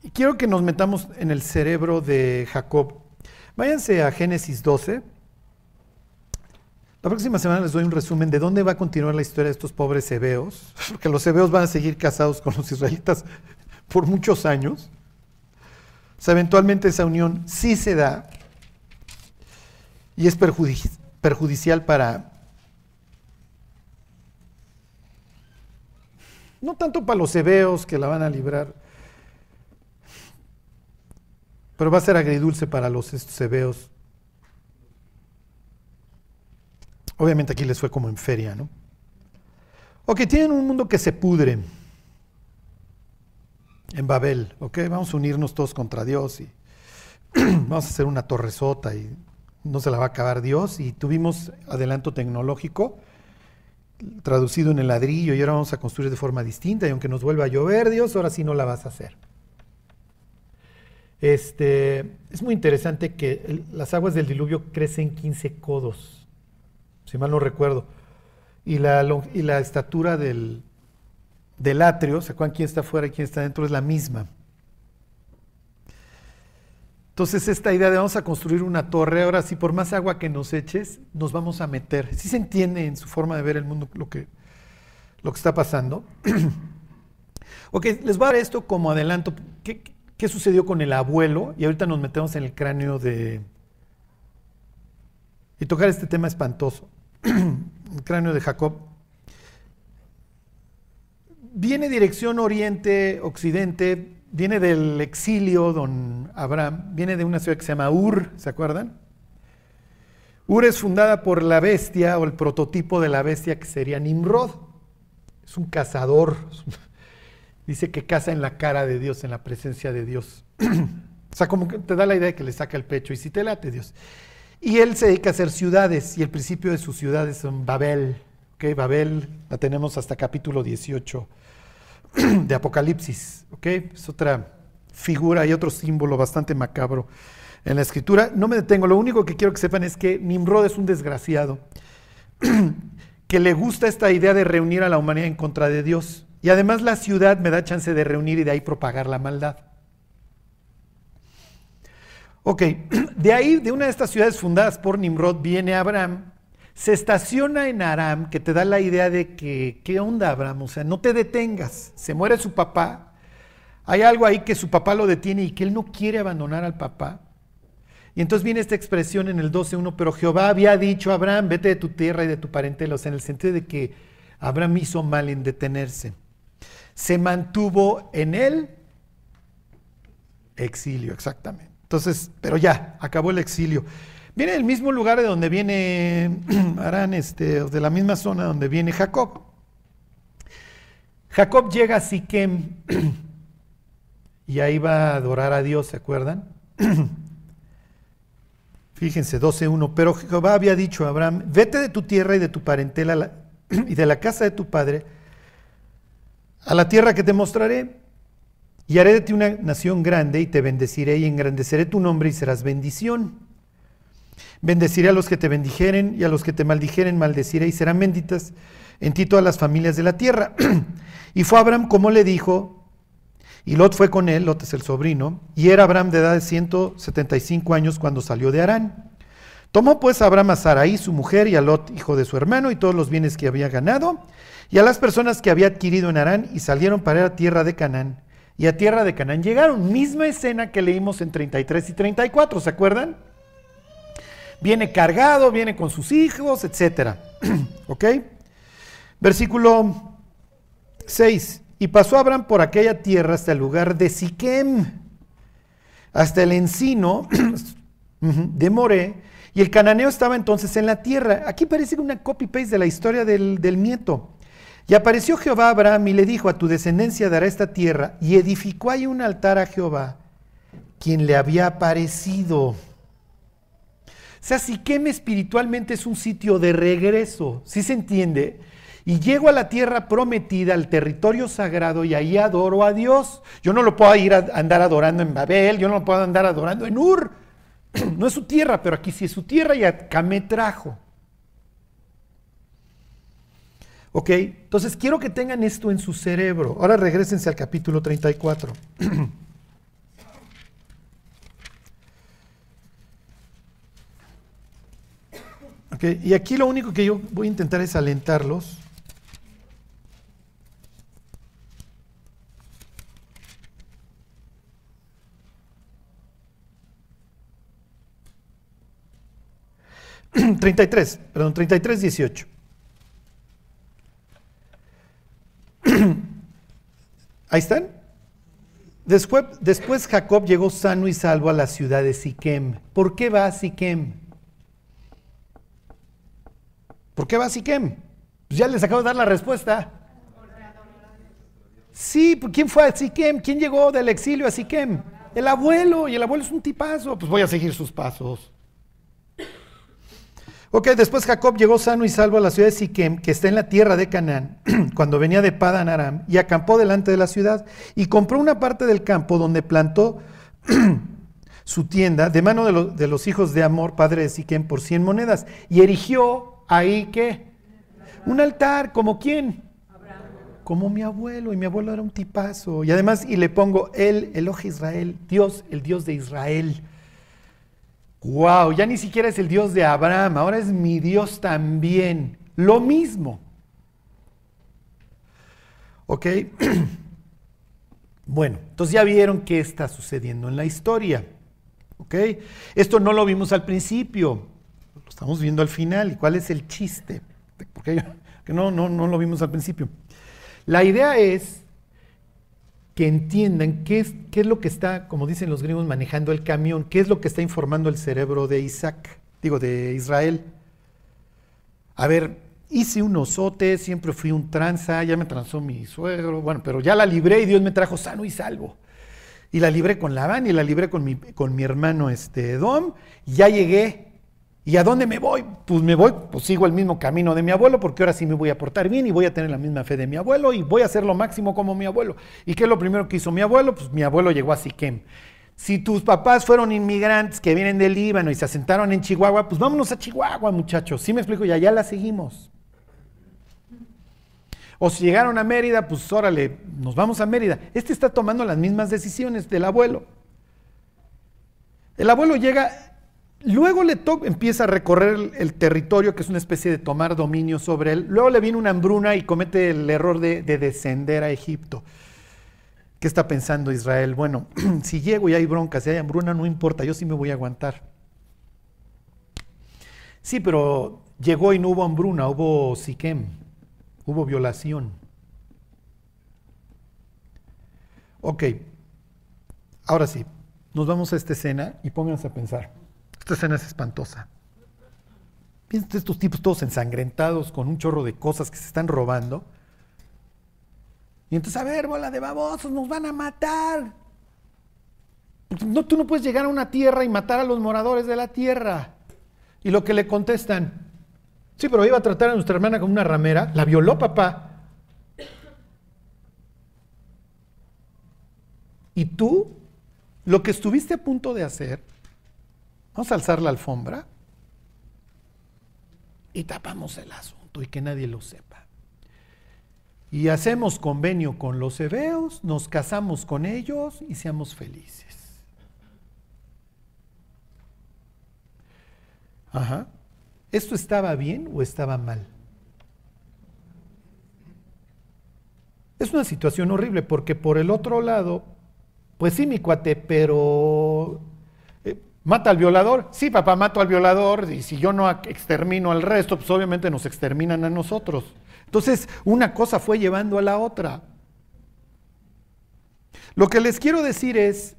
Y quiero que nos metamos en el cerebro de Jacob. Váyanse a Génesis 12. La próxima semana les doy un resumen de dónde va a continuar la historia de estos pobres hebeos, porque los hebeos van a seguir casados con los israelitas por muchos años. O sea, eventualmente esa unión sí se da y es perjudicial para... No tanto para los hebeos que la van a librar, pero va a ser agridulce para los estos. Obviamente aquí les fue como en feria, ¿no? O que tienen un mundo que se pudre en Babel, ¿ok? Vamos a unirnos todos contra Dios y vamos a hacer una torresota y no se la va a acabar Dios. Y tuvimos adelanto tecnológico traducido en el ladrillo y ahora vamos a construir de forma distinta y aunque nos vuelva a llover, Dios, ahora sí no la vas a hacer. Este, es muy interesante que las aguas del diluvio crecen 15 codos, si mal no recuerdo, y la, y la estatura del, del atrio, ¿se acuerdan quién está afuera y quién está dentro? Es la misma. Entonces esta idea de vamos a construir una torre, ahora sí, por más agua que nos eches, nos vamos a meter. Sí se entiende en su forma de ver el mundo lo que, lo que está pasando. ok, les voy a dar esto como adelanto. ¿Qué, qué sucedió con el abuelo? Y ahorita nos metemos en el cráneo de... Y tocar este tema espantoso. el cráneo de Jacob. Viene dirección oriente-occidente, viene del exilio, don Abraham, viene de una ciudad que se llama Ur, ¿se acuerdan? Ur es fundada por la bestia o el prototipo de la bestia que sería Nimrod. Es un cazador. Dice que caza en la cara de Dios, en la presencia de Dios. o sea, como que te da la idea de que le saca el pecho y si te late Dios. Y él se dedica a hacer ciudades y el principio de sus ciudades son Babel. ¿ok? Babel la tenemos hasta capítulo 18 de Apocalipsis. ¿ok? Es otra figura y otro símbolo bastante macabro en la escritura. No me detengo, lo único que quiero que sepan es que Nimrod es un desgraciado que le gusta esta idea de reunir a la humanidad en contra de Dios. Y además la ciudad me da chance de reunir y de ahí propagar la maldad. Ok, de ahí, de una de estas ciudades fundadas por Nimrod, viene Abraham, se estaciona en Aram, que te da la idea de que, ¿qué onda Abraham? O sea, no te detengas, se muere su papá, hay algo ahí que su papá lo detiene y que él no quiere abandonar al papá. Y entonces viene esta expresión en el 12.1, pero Jehová había dicho a Abraham, vete de tu tierra y de tu parentela, o sea, en el sentido de que Abraham hizo mal en detenerse. Se mantuvo en el exilio, exactamente. Entonces, pero ya, acabó el exilio. Viene del mismo lugar de donde viene Arán, este, de la misma zona donde viene Jacob. Jacob llega a Siquem y ahí va a adorar a Dios, ¿se acuerdan? Fíjense, 12.1. Pero Jehová había dicho a Abraham: Vete de tu tierra y de tu parentela la- y de la casa de tu padre a la tierra que te mostraré. Y haré de ti una nación grande y te bendeciré y engrandeceré tu nombre y serás bendición. Bendeciré a los que te bendijeren y a los que te maldijeren maldeciré y serán benditas en ti todas las familias de la tierra. y fue Abraham como le dijo, y Lot fue con él, Lot es el sobrino, y era Abraham de edad de 175 años cuando salió de Arán. Tomó pues Abraham a Sarai, su mujer, y a Lot, hijo de su hermano, y todos los bienes que había ganado, y a las personas que había adquirido en Arán, y salieron para ir a tierra de Canaán. Y a tierra de Canaán llegaron, misma escena que leímos en 33 y 34, ¿se acuerdan? Viene cargado, viene con sus hijos, etcétera. ¿Ok? Versículo 6. Y pasó Abraham por aquella tierra hasta el lugar de Siquem, hasta el encino de Moré, y el cananeo estaba entonces en la tierra. Aquí parece una copy-paste de la historia del, del nieto. Y apareció Jehová Abraham y le dijo, a tu descendencia dará esta tierra, y edificó ahí un altar a Jehová, quien le había aparecido. O sea, Siquem espiritualmente es un sitio de regreso, ¿sí se entiende? Y llego a la tierra prometida, al territorio sagrado, y ahí adoro a Dios. Yo no lo puedo ir a andar adorando en Babel, yo no lo puedo andar adorando en Ur. No es su tierra, pero aquí sí es su tierra y acá me trajo. Ok, entonces quiero que tengan esto en su cerebro. Ahora regresense al capítulo 34. Ok, y aquí lo único que yo voy a intentar es alentarlos. 33, perdón, 33, 18. Ahí están. Después, después Jacob llegó sano y salvo a la ciudad de Siquem. ¿Por qué va a Siquem? ¿Por qué va a Siquem? Pues ya les acabo de dar la respuesta. Sí, pues, ¿quién fue a Siquem? ¿Quién llegó del exilio a Siquem? El abuelo, y el abuelo es un tipazo. Pues voy a seguir sus pasos. Ok, después Jacob llegó sano y salvo a la ciudad de Siquem, que está en la tierra de Canaán, cuando venía de Padan Aram, y acampó delante de la ciudad, y compró una parte del campo donde plantó su tienda de mano de, lo- de los hijos de Amor, padre de Siquem, por 100 monedas, y erigió ahí, ¿qué? Un altar, ¿como quién? Como mi abuelo, y mi abuelo era un tipazo, y además, y le pongo, el ojo Israel, Dios, el Dios de Israel. Wow, ya ni siquiera es el Dios de Abraham, ahora es mi Dios también. Lo mismo. ¿Ok? Bueno, entonces ya vieron qué está sucediendo en la historia. ¿Ok? Esto no lo vimos al principio, lo estamos viendo al final. ¿Y cuál es el chiste? Porque que no, no, no lo vimos al principio. La idea es que entiendan qué es, qué es lo que está, como dicen los gringos, manejando el camión, qué es lo que está informando el cerebro de Isaac, digo, de Israel. A ver, hice un osote, siempre fui un tranza, ya me transó mi suegro, bueno, pero ya la libré y Dios me trajo sano y salvo. Y la libré con Labán y la libré con mi, con mi hermano este, Dom, ya llegué. ¿Y a dónde me voy? Pues me voy, pues sigo el mismo camino de mi abuelo, porque ahora sí me voy a portar bien y voy a tener la misma fe de mi abuelo y voy a hacer lo máximo como mi abuelo. ¿Y qué es lo primero que hizo mi abuelo? Pues mi abuelo llegó a Siquem. Si tus papás fueron inmigrantes que vienen del Líbano y se asentaron en Chihuahua, pues vámonos a Chihuahua, muchachos. ¿Sí me explico? Y allá la seguimos. O si llegaron a Mérida, pues órale, nos vamos a Mérida. Este está tomando las mismas decisiones del abuelo. El abuelo llega, luego le empieza a recorrer el, territorio, que es una especie de tomar dominio sobre él. Luego le viene una hambruna y comete el error de, de descender a Egipto. ¿Qué está pensando Israel? Bueno, si llego y hay bronca, si hay hambruna, no importa, yo sí me voy a aguantar. Sí, pero llegó y no hubo hambruna, hubo Siquem, hubo violación. Ok, ahora sí, nos vamos a esta escena y pónganse a pensar. Esta escena es espantosa. Piensen estos tipos todos ensangrentados con un chorro de cosas que se están robando. Y entonces, a ver, bola de babosos, nos van a matar. No, tú no puedes llegar a una tierra y matar a los moradores de la tierra. Y lo que le contestan, sí, pero iba a tratar a nuestra hermana como una ramera, la violó papá. Y tú, lo que estuviste a punto de hacer, vamos a alzar la alfombra y tapamos el asunto y que nadie lo sepa. Y hacemos convenio con los hebeos, nos casamos con ellos y seamos felices. Ajá. ¿Esto estaba bien o estaba mal? Es una situación horrible porque por el otro lado, pues sí, mi cuate, pero mata al violador. Sí, papá, mato al violador y si yo no extermino al resto, pues obviamente nos exterminan a nosotros. Entonces, una cosa fue llevando a la otra. Lo que les quiero decir es,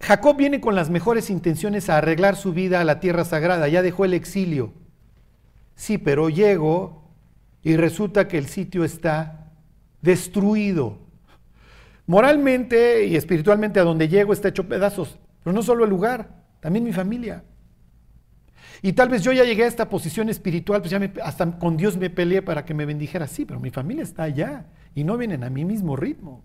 Jacob viene con las mejores intenciones a arreglar su vida a la tierra sagrada, ya dejó el exilio. Sí, pero llego y resulta que el sitio está destruido. Moralmente y espiritualmente a donde llego está hecho pedazos, pero no solo el lugar, también mi familia. Y tal vez yo ya llegué a esta posición espiritual, pues ya me, hasta con Dios me peleé para que me bendijera. Sí, pero mi familia está allá y no vienen a mi mismo ritmo.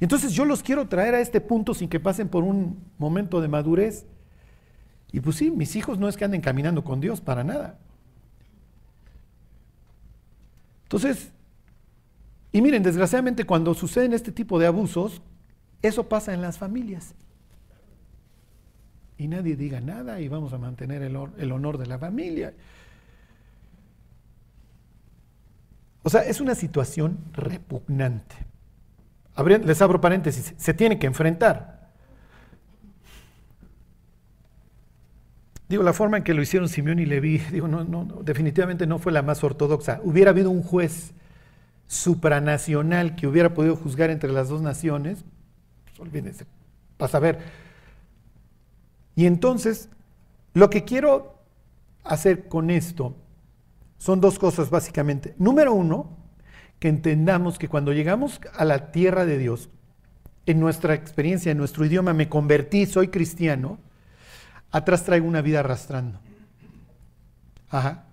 Entonces yo los quiero traer a este punto sin que pasen por un momento de madurez. Y pues sí, mis hijos no es que anden caminando con Dios para nada. Entonces, y miren, desgraciadamente cuando suceden este tipo de abusos, eso pasa en las familias. Y nadie diga nada y vamos a mantener el, el honor de la familia. O sea, es una situación repugnante. Les abro paréntesis, se tiene que enfrentar. Digo, la forma en que lo hicieron Simeón y Leví, digo, no, no, definitivamente no fue la más ortodoxa. Hubiera habido un juez supranacional que hubiera podido juzgar entre las dos naciones, pues olvídense, vas a ver. Y entonces, lo que quiero hacer con esto son dos cosas básicamente. Número uno, que entendamos que cuando llegamos a la tierra de Dios, en nuestra experiencia, en nuestro idioma, me convertí, soy cristiano, atrás traigo una vida arrastrando. Ajá.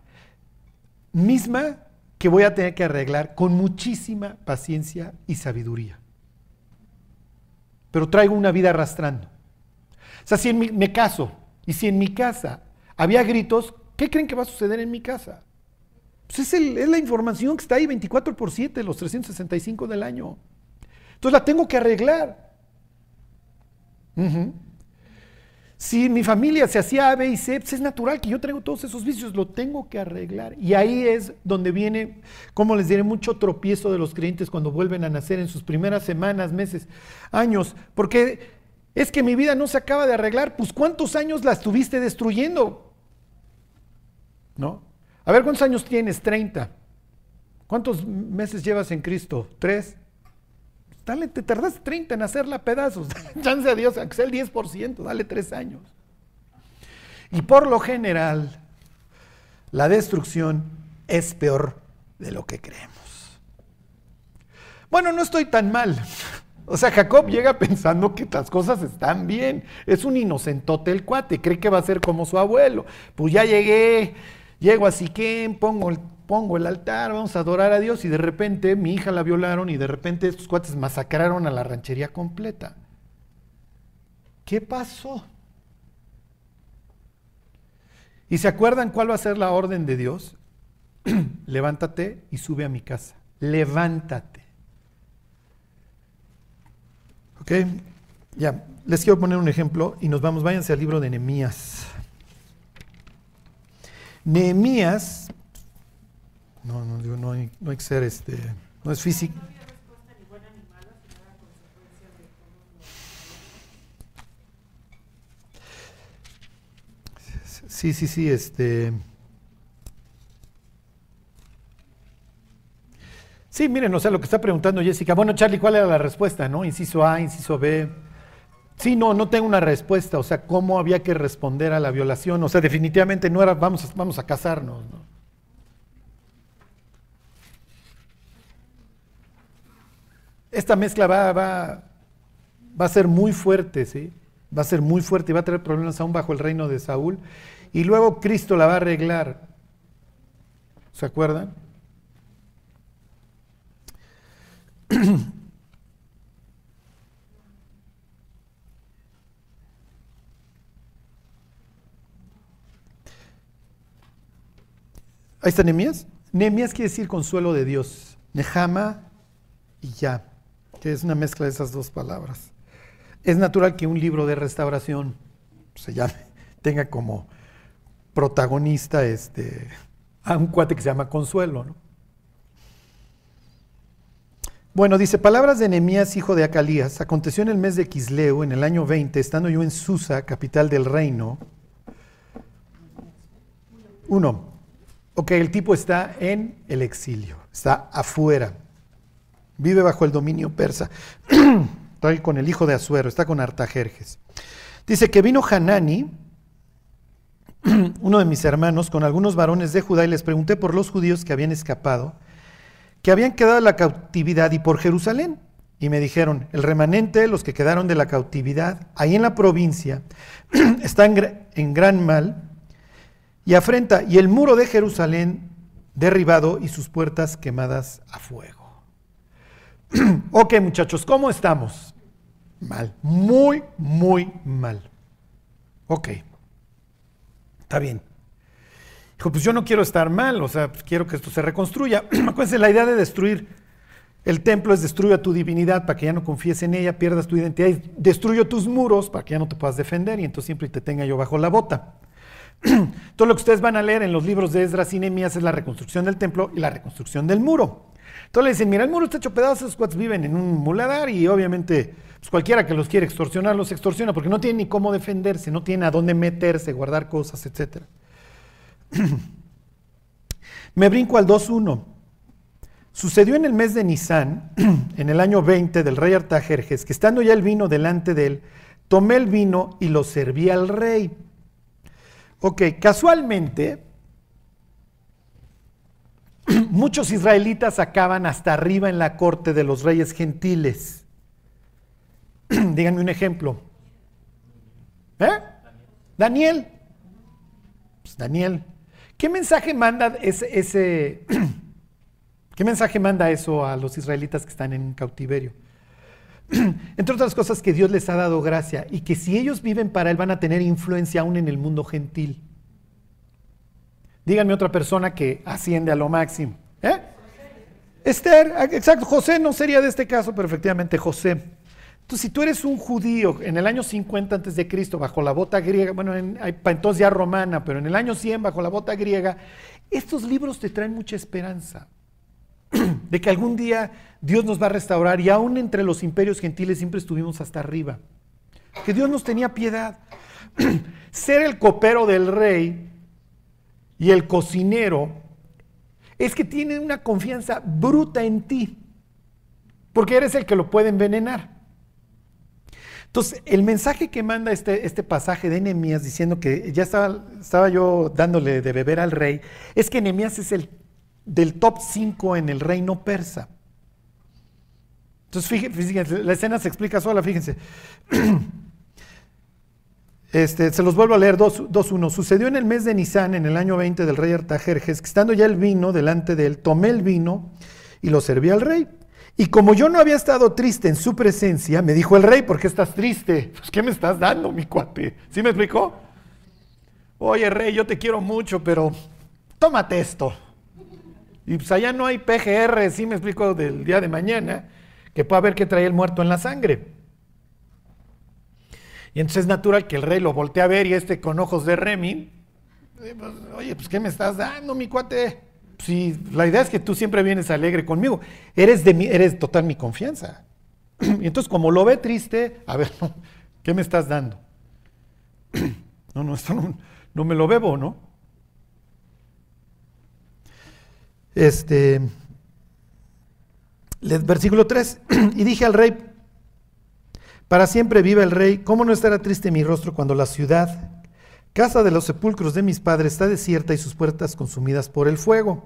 Misma que voy a tener que arreglar con muchísima paciencia y sabiduría. Pero traigo una vida arrastrando. O sea, si en mi, me caso y si en mi casa había gritos, ¿qué creen que va a suceder en mi casa? Pues es, es la información que está ahí 24 por 7, los 365 del año. Entonces la tengo que arreglar. Ujú. Si mi familia se hacía A, B y C, pues es natural que yo traigo todos esos vicios, lo tengo que arreglar. Y ahí es donde viene, como les diré, mucho tropiezo de los creyentes cuando vuelven a nacer en sus primeras semanas, meses, años. Porque es que mi vida no se acaba de arreglar, pues ¿cuántos años la estuviste destruyendo? ¿No? A ver, ¿cuántos años tienes? 30. ¿Cuántos meses llevas en Cristo? ¿Tres? Dale, te tardaste 30 en hacerla pedazos. Chance a Dios, aunque sea el 10%, dale tres años. Y por lo general, la destrucción es peor de lo que creemos. Bueno, no estoy tan mal. O sea, Jacob llega pensando que las cosas están bien. Es un inocentote el cuate, cree que va a ser como su abuelo. Pues ya llegué, llego a Siquem, pongo el, pongo el altar, vamos a adorar a Dios y de repente mi hija la violaron y de repente estos cuates masacraron a la ranchería completa. ¿Qué pasó? ¿Y se acuerdan cuál va a ser la orden de Dios? Levántate y sube a mi casa. Levántate. ¿Ok? Ya, les quiero poner un ejemplo y nos vamos, váyanse al libro de Nehemías. Nehemías, no, no, digo, no hay, no hay que ser este, no es físico. Sí, sí, sí, este. Sí, miren, o sea, lo que está preguntando Jessica. Bueno, Charlie, ¿cuál era la respuesta? ¿No? Inciso A, inciso B. Sí, no, no tengo una respuesta. O sea, ¿cómo había que responder a la violación? O sea, definitivamente no era vamos, a- vamos a casarnos. ¿no? Esta mezcla va, va, va a ser muy fuerte, ¿sí? Va a ser muy fuerte y va a traer problemas aún bajo el reino de Saúl. Y luego Cristo la va a arreglar. ¿Se acuerdan? Ahí está Nehemías. Nehemías quiere decir consuelo de Dios. Nehama y ya, que es una mezcla de esas dos palabras. Es natural que un libro de restauración se llame, tenga como protagonista este, a un cuate que se llama Consuelo. ¿no? Bueno, dice, palabras de Nehemías, hijo de Acalías, aconteció en el mes de Quisleu, en el año 20, estando yo en Susa, capital del reino. Uno, ok, el tipo está en el exilio, está afuera, vive bajo el dominio persa, está con el hijo de Asuero, está con Artajerjes. Dice que vino Hanani, uno de mis hermanos, con algunos varones de Judá y les pregunté por los judíos que habían escapado, que habían quedado en la cautividad y por Jerusalén. Y me dijeron, el remanente, los que quedaron de la cautividad, ahí en la provincia, está en, gra- en gran mal y afrenta, y el muro de Jerusalén derribado y sus puertas quemadas a fuego. ok, muchachos, ¿cómo estamos? Mal, muy, muy mal. Ok, está bien. Dijo, pues yo no quiero estar mal, o sea, pues quiero que esto se reconstruya. Acuérdense, la idea de destruir el templo es destruir a tu divinidad para que ya no confíes en ella, pierdas tu identidad, y destruyo tus muros para que ya no te puedas defender y entonces siempre te tenga yo bajo la bota. Todo lo que ustedes van a leer en los libros de Esdras y Nehemías es la reconstrucción del templo y la reconstrucción del muro. Entonces le dicen, mira, el muro está hecho pedazos, esos cuates viven en un muladar y obviamente pues cualquiera que los quiere extorsionar los extorsiona porque no tienen ni cómo defenderse, no tienen a dónde meterse, guardar cosas, etc. Me brinco al 2.1. Sucedió en el mes de Nisan, en el año 20 del rey Artajerjes, que estando ya el vino delante de él, tomé el vino y lo serví al rey. Ok, casualmente, muchos israelitas acaban hasta arriba en la corte de los reyes gentiles. Díganme un ejemplo. ¿Eh? Daniel. Pues Daniel. ¿Qué mensaje manda ese, ese qué mensaje manda eso a los israelitas que están en cautiverio? Entre otras cosas que Dios les ha dado gracia y que si ellos viven para Él van a tener influencia aún en el mundo gentil. Díganme otra persona que asciende a lo máximo. ¿Eh? Esther, exacto, José no sería de este caso, pero efectivamente José. Entonces, si tú eres un judío en el año 50 antes de Cristo, bajo la bota griega, bueno, entonces ya romana, pero en el año 100 bajo la bota griega, estos libros te traen mucha esperanza de que algún día Dios nos va a restaurar y aún entre los imperios gentiles siempre estuvimos hasta arriba. Que Dios nos tenía piedad. Ser el copero del rey y el cocinero es que tiene una confianza bruta en ti, porque eres el que lo puede envenenar. Entonces, el mensaje que manda este, este pasaje de Nehemías diciendo que ya estaba, estaba yo dándole de beber al rey, es que Nehemías es el del top 5 en el reino persa. Entonces, fíjense, la escena se explica sola, fíjense. Este, se los vuelvo a leer 2.1. Sucedió en el mes de Nisan, en el año 20 del rey Artajerjes, que estando ya el vino delante de él, tomé el vino y lo serví al rey. Y como yo no había estado triste en su presencia, me dijo el rey, ¿por qué estás triste? Pues, ¿qué me estás dando, mi cuate? ¿Sí me explicó? Oye, rey, yo te quiero mucho, pero tómate esto. Y pues allá no hay PGR, sí me explico, del día de mañana, que pueda ver que trae el muerto en la sangre. Y entonces es natural que el rey lo voltee a ver y este con ojos de Remy, eh, pues, oye, pues ¿qué me estás dando, mi cuate? Si la idea es que tú siempre vienes alegre conmigo, eres de mi, eres total mi confianza. Y entonces como lo ve triste, a ver, ¿qué me estás dando? No, no, esto no, no me lo bebo, ¿no? Este, versículo 3, y dije al rey, para siempre viva el rey, ¿cómo no estará triste mi rostro cuando la ciudad, casa de los sepulcros de mis padres, está desierta y sus puertas consumidas por el fuego?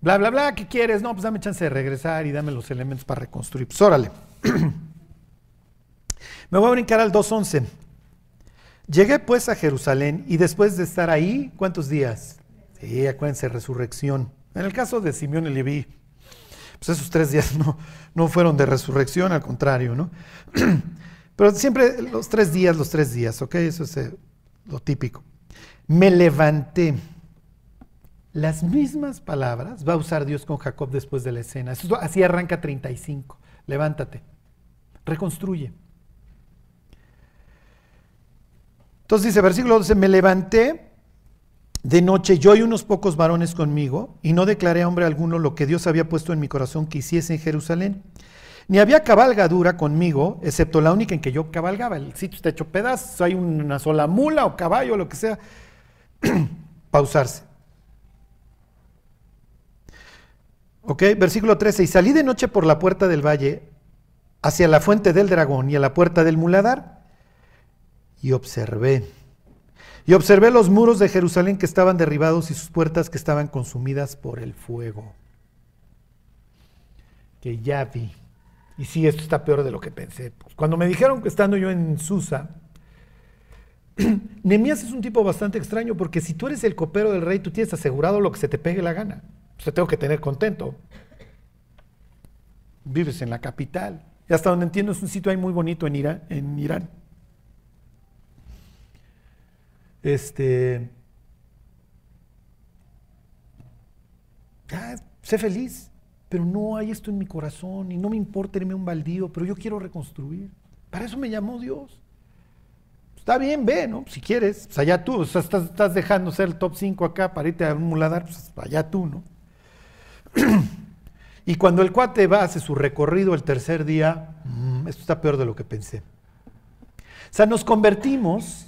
Bla, bla, bla, ¿qué quieres? No, pues dame chance de regresar y dame los elementos para reconstruir. Pues órale. Me voy a brincar al 2.11. Llegué pues a Jerusalén y después de estar ahí, ¿cuántos días? Sí, acuérdense, resurrección. En el caso de Simeón y Leví, pues esos tres días no, no fueron de resurrección, al contrario, ¿no? Pero siempre los tres días, los tres días, ¿ok? Eso es eh, lo típico. Me levanté. Las mismas palabras va a usar Dios con Jacob después de la escena. así arranca 35. Levántate. Reconstruye. Entonces dice, versículo 12, me levanté de noche yo y unos pocos varones conmigo, y no declaré a hombre alguno lo que Dios había puesto en mi corazón que hiciese en Jerusalén. Ni había cabalgadura conmigo, excepto la única en que yo cabalgaba. El sitio está hecho pedazos, hay una sola mula o caballo, lo que sea. Pausarse. Ok, versículo 13. Y salí de noche por la puerta del valle hacia la fuente del dragón y a la puerta del muladar y observé y observé los muros de Jerusalén que estaban derribados y sus puertas que estaban consumidas por el fuego. Que ya vi. Y sí, esto está peor de lo que pensé. Cuando me dijeron que estando yo en Susa, Nemías es un tipo bastante extraño porque si tú eres el copero del rey, tú tienes asegurado lo que se te pegue la gana. Te tengo que tener contento. Vives en la capital. Y hasta donde entiendo es un sitio ahí muy bonito. En Irán. Este. sé feliz, pero no hay esto en mi corazón y no me importa irme a un baldío, pero yo quiero reconstruir. Para eso me llamó Dios. Está bien, ve, ¿no? Si quieres, pues allá tú, estás, dejando ser el top 5 acá para a un muladar, pues allá tú, ¿no? Y cuando el cuate va, hace su recorrido el tercer día, mm, esto está peor de lo que pensé. O sea, nos convertimos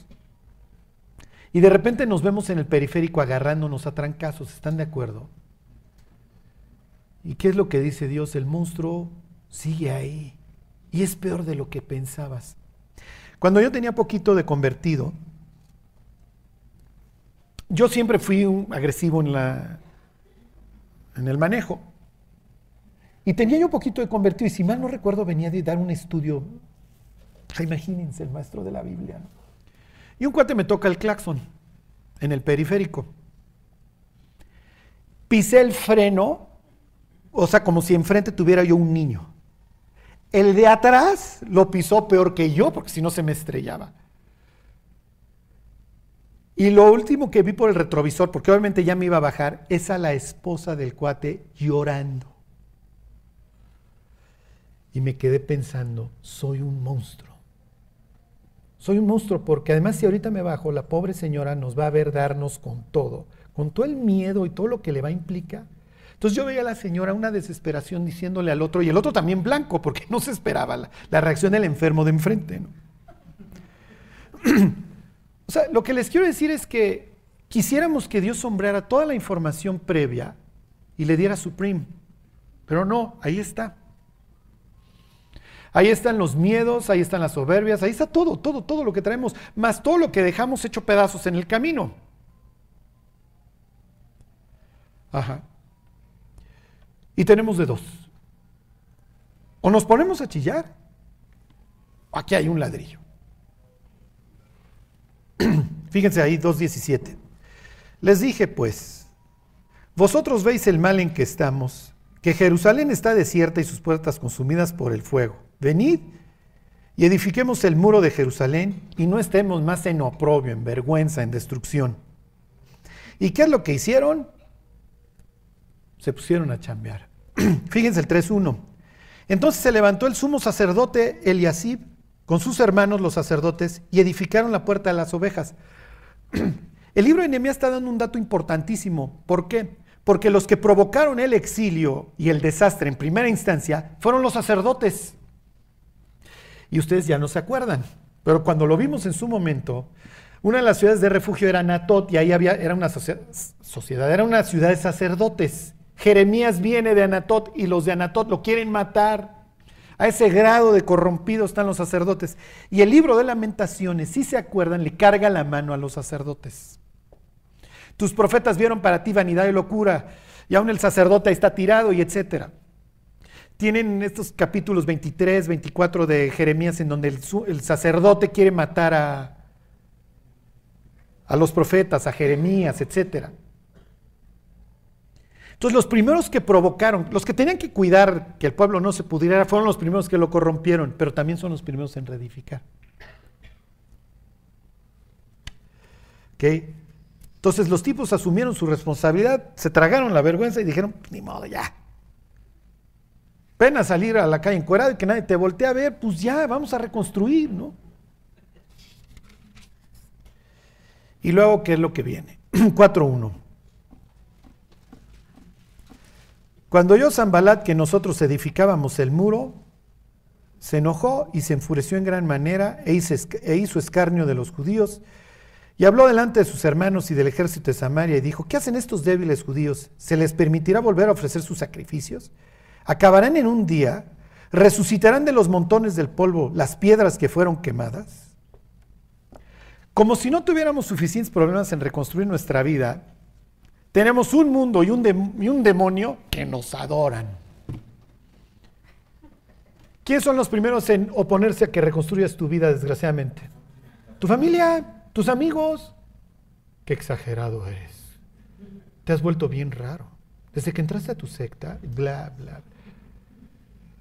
y de repente nos vemos en el periférico agarrándonos a trancazos, ¿están de acuerdo? ¿Y qué es lo que dice Dios? El monstruo sigue ahí y es peor de lo que pensabas. Cuando yo tenía poquito de convertido, yo siempre fui un agresivo en, la, en el manejo. Y tenía yo poquito de convertido, y si mal no recuerdo, venía de dar un estudio. Imagínense, el maestro de la Biblia. ¿no? Y un cuate me toca el claxon en el periférico. Pisé el freno, o sea, como si enfrente tuviera yo un niño. El de atrás lo pisó peor que yo, porque si no se me estrellaba. Y lo último que vi por el retrovisor, porque obviamente ya me iba a bajar, es a la esposa del cuate llorando. Y me quedé pensando, soy un monstruo. Soy un monstruo porque además si ahorita me bajo, la pobre señora nos va a ver darnos con todo, con todo el miedo y todo lo que le va a implicar. Entonces yo veía a la señora una desesperación diciéndole al otro, y el otro también blanco, porque no se esperaba la, la reacción del enfermo de enfrente. ¿no? o sea, lo que les quiero decir es que quisiéramos que Dios sombreara toda la información previa y le diera Supreme, pero no, ahí está. Ahí están los miedos, ahí están las soberbias, ahí está todo, todo, todo lo que traemos, más todo lo que dejamos hecho pedazos en el camino. Ajá. Y tenemos de dos. O nos ponemos a chillar, o aquí hay un ladrillo. Fíjense ahí, 2.17. Les dije pues, vosotros veis el mal en que estamos, que Jerusalén está desierta y sus puertas consumidas por el fuego. Venid y edifiquemos el muro de Jerusalén y no estemos más en oprobio, en vergüenza, en destrucción. ¿Y qué es lo que hicieron? Se pusieron a chambear. Fíjense el 3.1. Entonces se levantó el sumo sacerdote Eliasib con sus hermanos los sacerdotes y edificaron la puerta de las ovejas. El libro de Nehemías está dando un dato importantísimo. ¿Por qué? Porque los que provocaron el exilio y el desastre en primera instancia fueron los sacerdotes. Y ustedes ya no se acuerdan, pero cuando lo vimos en su momento, una de las ciudades de refugio era Anatot y ahí había, era una sociedad, era una ciudad de sacerdotes. Jeremías viene de Anatot y los de Anatot lo quieren matar. A ese grado de corrompidos están los sacerdotes. Y el libro de lamentaciones, si se acuerdan, le carga la mano a los sacerdotes. Tus profetas vieron para ti vanidad y locura, y aún el sacerdote está tirado y etcétera. Tienen estos capítulos 23, 24 de Jeremías en donde el, sacerdote quiere matar a, a los profetas, a Jeremías, etcétera. Entonces los primeros que provocaron, los que tenían que cuidar que el pueblo no se pudiera, fueron los primeros que lo corrompieron, pero también son los primeros en reedificar. ¿Okay? Entonces los tipos asumieron su responsabilidad, se tragaron la vergüenza y dijeron, ni modo, ya. Pena salir a la calle encuerado y que nadie te voltee a ver, pues ya, vamos a reconstruir, ¿no? Y luego, ¿qué es lo que viene? 4.1. Cuando oyó Zambalat que nosotros edificábamos el muro, se enojó y se enfureció en gran manera e e hizo escarnio de los judíos y habló delante de sus hermanos y del ejército de Samaria y dijo, ¿qué hacen estos débiles judíos? ¿Se les permitirá volver a ofrecer sus sacrificios? ¿Acabarán en un día? ¿Resucitarán de los montones del polvo las piedras que fueron quemadas? Como si no tuviéramos suficientes problemas en reconstruir nuestra vida, tenemos un mundo y un, demonio que nos adoran. ¿Quiénes son los primeros en oponerse a que reconstruyas tu vida, desgraciadamente? Tu familia, tus amigos. Qué exagerado eres. Te has vuelto bien raro. Desde que entraste a tu secta, bla, bla.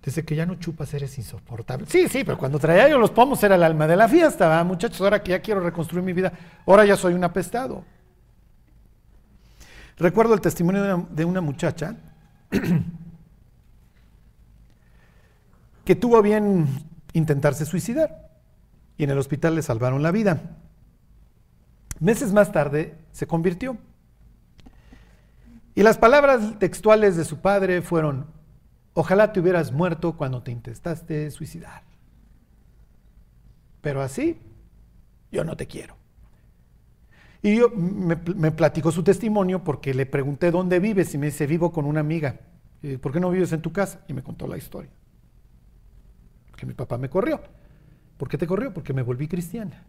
Desde que ya no chupas eres insoportable. Sí, sí, pero cuando traía yo los pomos era el alma de la fiesta, muchachos. Ahora que ya quiero reconstruir mi vida, ahora ya soy un apestado. Recuerdo el testimonio de una, de una muchacha que tuvo bien intentarse suicidar y en el hospital le salvaron la vida. Meses más tarde se convirtió. Y las palabras textuales de su padre fueron, Ojalá te hubieras muerto cuando te intentaste suicidar. Pero así, yo no te quiero. Y yo me, me platicó su testimonio porque le pregunté dónde vives y me dice, vivo con una amiga. Y, ¿Por qué no vives en tu casa? Y me contó la historia. Que mi papá me corrió. ¿Por qué te corrió? Porque me volví cristiana.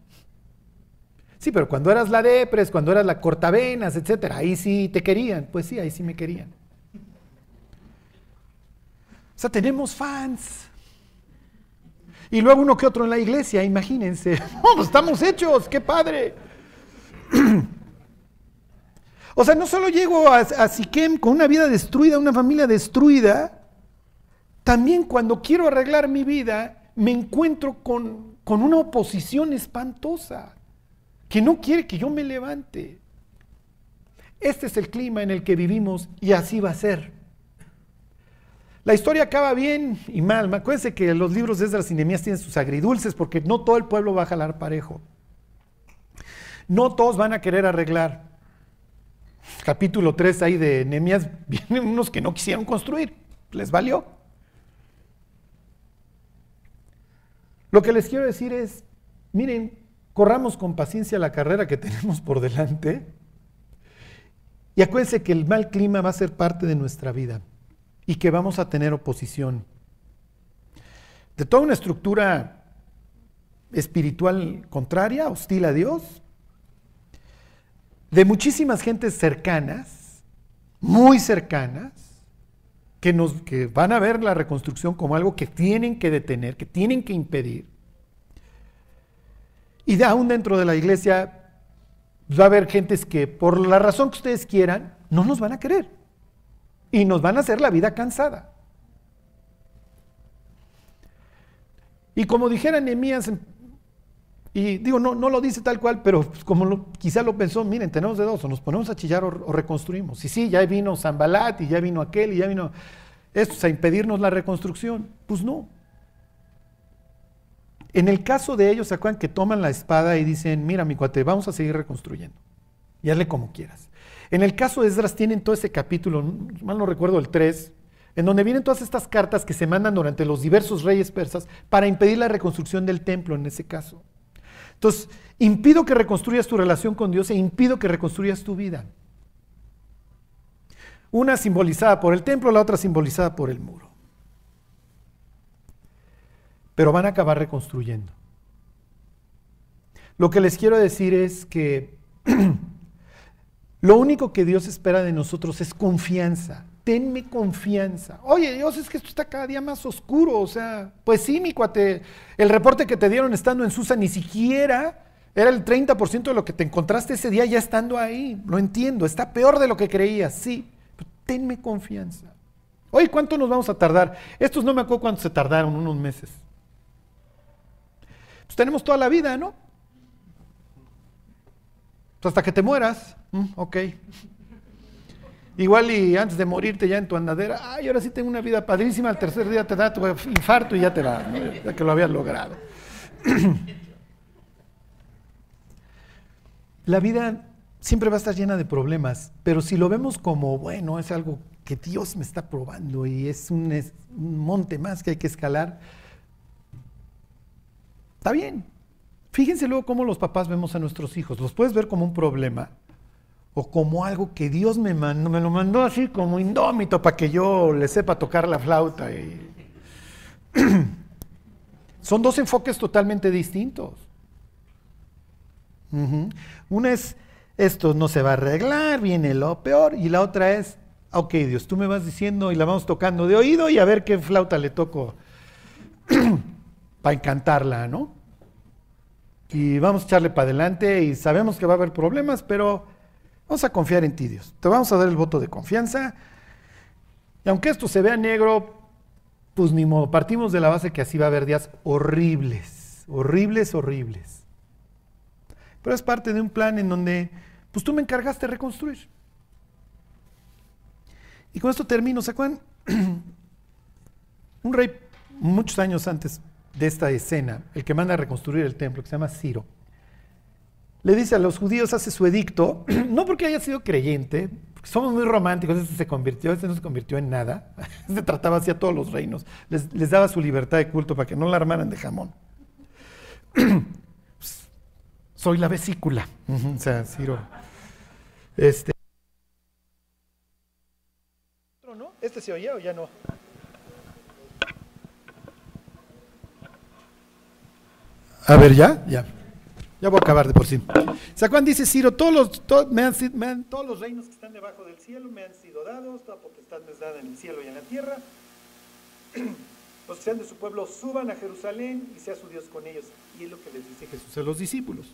Sí, pero cuando eras la depres, cuando eras la cortavenas, etcétera, ahí sí te querían. Pues sí, ahí sí me querían. Sea, tenemos fans. Y luego uno que otro en la iglesia, imagínense. ¡Oh, estamos hechos! ¡Qué padre! O sea, no solo llego a, a Siquem con una vida destruida, una familia destruida, también cuando quiero arreglar mi vida, me encuentro con, con una oposición espantosa que no quiere que yo me levante. Este es el clima en el que vivimos y así va a ser. La historia acaba bien y mal. Acuérdense que los libros de Esdras y Nehemías tienen sus agridulces porque no todo el pueblo va a jalar parejo. No todos van a querer arreglar. Capítulo 3 ahí de Nehemías vienen unos que no quisieron construir. Les valió. Lo que les quiero decir es, miren, corramos con paciencia la carrera que tenemos por delante y acuérdense que el mal clima va a ser parte de nuestra vida y que vamos a tener oposición. De toda una estructura espiritual contraria, hostil a Dios, de muchísimas gentes cercanas, muy cercanas, que, nos, que van a ver la reconstrucción como algo que tienen que detener, que tienen que impedir. Y de aún dentro de la iglesia va a haber gentes que por la razón que ustedes quieran, no nos van a querer. Y nos van a hacer la vida cansada. Y como dijera Nehemías, y digo, no, no lo dice tal cual, pero como lo, quizá lo pensó, miren, tenemos de dos, o nos ponemos a chillar o, o reconstruimos. Y sí, ya vino Zambalat, y ya vino aquel, y ya vino estos a impedirnos la reconstrucción. Pues no. En el caso de ellos, ¿se acuerdan que toman la espada y dicen, mira mi cuate, vamos a seguir reconstruyendo? Y hazle como quieras. En el caso de Esdras tienen todo ese capítulo, mal no recuerdo el 3, en donde vienen todas estas cartas que se mandan durante los diversos reyes persas para impedir la reconstrucción del templo en ese caso. Entonces, impido que reconstruyas tu relación con Dios e impido que reconstruyas tu vida. Una simbolizada por el templo, la otra simbolizada por el muro. Pero van a acabar reconstruyendo. Lo que les quiero decir es que lo único que Dios espera de nosotros es confianza. Tenme confianza. Oye, Dios, es que esto está cada día más oscuro. O sea, pues sí, mi cuate, el reporte que te dieron estando en Susa ni siquiera era el 30% de lo que te encontraste ese día ya estando ahí. Lo entiendo, está peor de lo que creías, sí. Tenme confianza. Oye, ¿cuánto nos vamos a tardar? Estos no me acuerdo cuánto se tardaron, unos meses. Pues tenemos toda la vida, ¿no? Pues hasta que te mueras. Mm, ok. Igual y antes de morirte ya en tu andadera, ay, ahora sí tengo una vida padrísima, al tercer día te da tu infarto y ya te va, ya que lo habías logrado. La vida siempre va a estar llena de problemas, pero si lo vemos como, bueno, es algo que Dios me está probando y es un, es un monte más que hay que escalar, está bien. Fíjense luego cómo los papás vemos a nuestros hijos. Los puedes ver como un problema o como algo que Dios me mandó, me lo mandó así como indómito para que yo le sepa tocar la flauta. Son dos enfoques totalmente distintos. Una es, esto no se va a arreglar, viene lo peor, y la otra es, ok Dios, tú me vas diciendo y la vamos tocando de oído y a ver qué flauta le toco para encantarla, ¿no? Y vamos a echarle para adelante y sabemos que va a haber problemas, pero Vamos a confiar en ti, Dios. Te vamos a dar el voto de confianza. Y aunque esto se vea negro, pues ni modo. Partimos de la base que así va a haber días horribles, horribles, horribles. Pero es parte de un plan en donde, pues tú me encargaste de reconstruir. Y con esto termino. ¿Se acuerdan? un rey, muchos años antes de esta escena, el que manda a reconstruir el templo, que se llama Ciro, le dice a los judíos, hace su edicto, no porque haya sido creyente, somos muy románticos, este se convirtió, este no se convirtió en nada, este trataba así a todos los reinos, les, les daba su libertad de culto para que no la armaran de jamón. Soy la vesícula, o sea, Ciro. Este. ¿Este se oía o ya no? A ver, ¿ya? Ya. Ya voy a acabar de por sí. Sacán dice, Ciro, todos los reinos que están debajo del cielo me han sido dados, toda potestad me es dada en el cielo y en la tierra. Los que sean de su pueblo suban a Jerusalén y sea su Dios con ellos. Y es lo que les dice Jesús a los discípulos.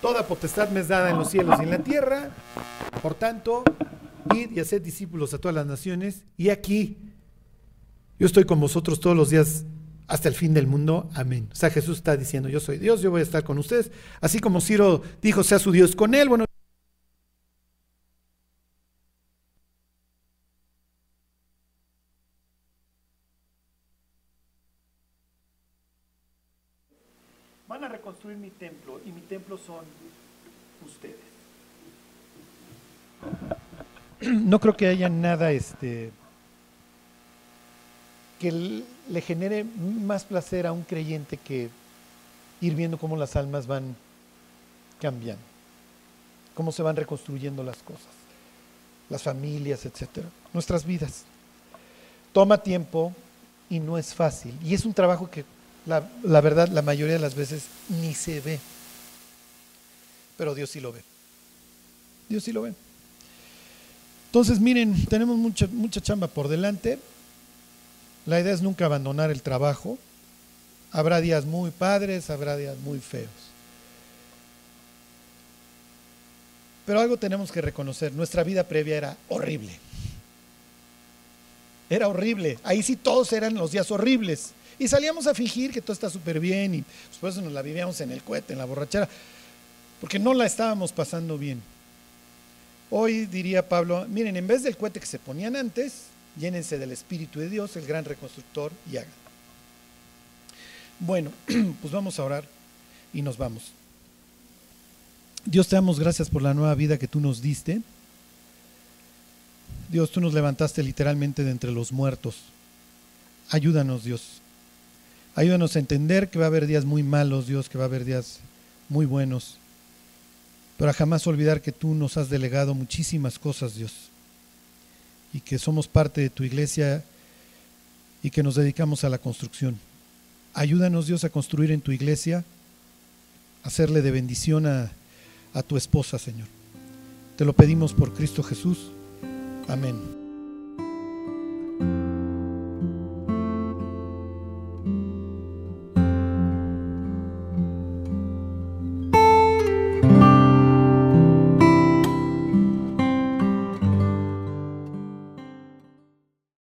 Toda potestad me es dada en los cielos y en la tierra. Por tanto, id y haced discípulos a todas las naciones. Y aquí, yo estoy con vosotros todos los días hasta el fin del mundo. Amén. O sea, Jesús está diciendo, yo soy Dios, yo voy a estar con ustedes. Así como Ciro dijo, sea su Dios con él. Bueno, van a reconstruir mi templo y mi templo son ustedes. No creo que haya nada este que le genere más placer a un creyente que ir viendo cómo las almas van cambiando, cómo se van reconstruyendo las cosas, las familias, etcétera, nuestras vidas. Toma tiempo y no es fácil. Y es un trabajo que la, la verdad la mayoría de las veces ni se ve. Pero Dios sí lo ve. Dios sí lo ve. Entonces, miren, tenemos mucha, mucha chamba por delante. La idea es nunca abandonar el trabajo. Habrá días muy padres, habrá días muy feos. Pero algo tenemos que reconocer, nuestra vida previa era horrible. Era horrible. Ahí sí todos eran los días horribles. Y salíamos a fingir que todo está súper bien y después nos la vivíamos en el cohete, en la borrachera, porque no la estábamos pasando bien. Hoy diría Pablo, miren, en vez del cohete que se ponían antes, llénense del Espíritu de Dios, el gran reconstructor, y hagan. Bueno, pues vamos a orar y nos vamos. Dios te damos gracias por la nueva vida que tú nos diste. Dios, tú nos levantaste literalmente de entre los muertos. Ayúdanos, Dios. Ayúdanos a entender que va a haber días muy malos, Dios, que va a haber días muy buenos. Pero a jamás olvidar que tú nos has delegado muchísimas cosas, Dios. Y que somos parte de tu iglesia y que nos dedicamos a la construcción. Ayúdanos, Dios, a construir en tu iglesia, hacerle de bendición a, a tu esposa, Señor. Te lo pedimos por Cristo Jesús. Amén.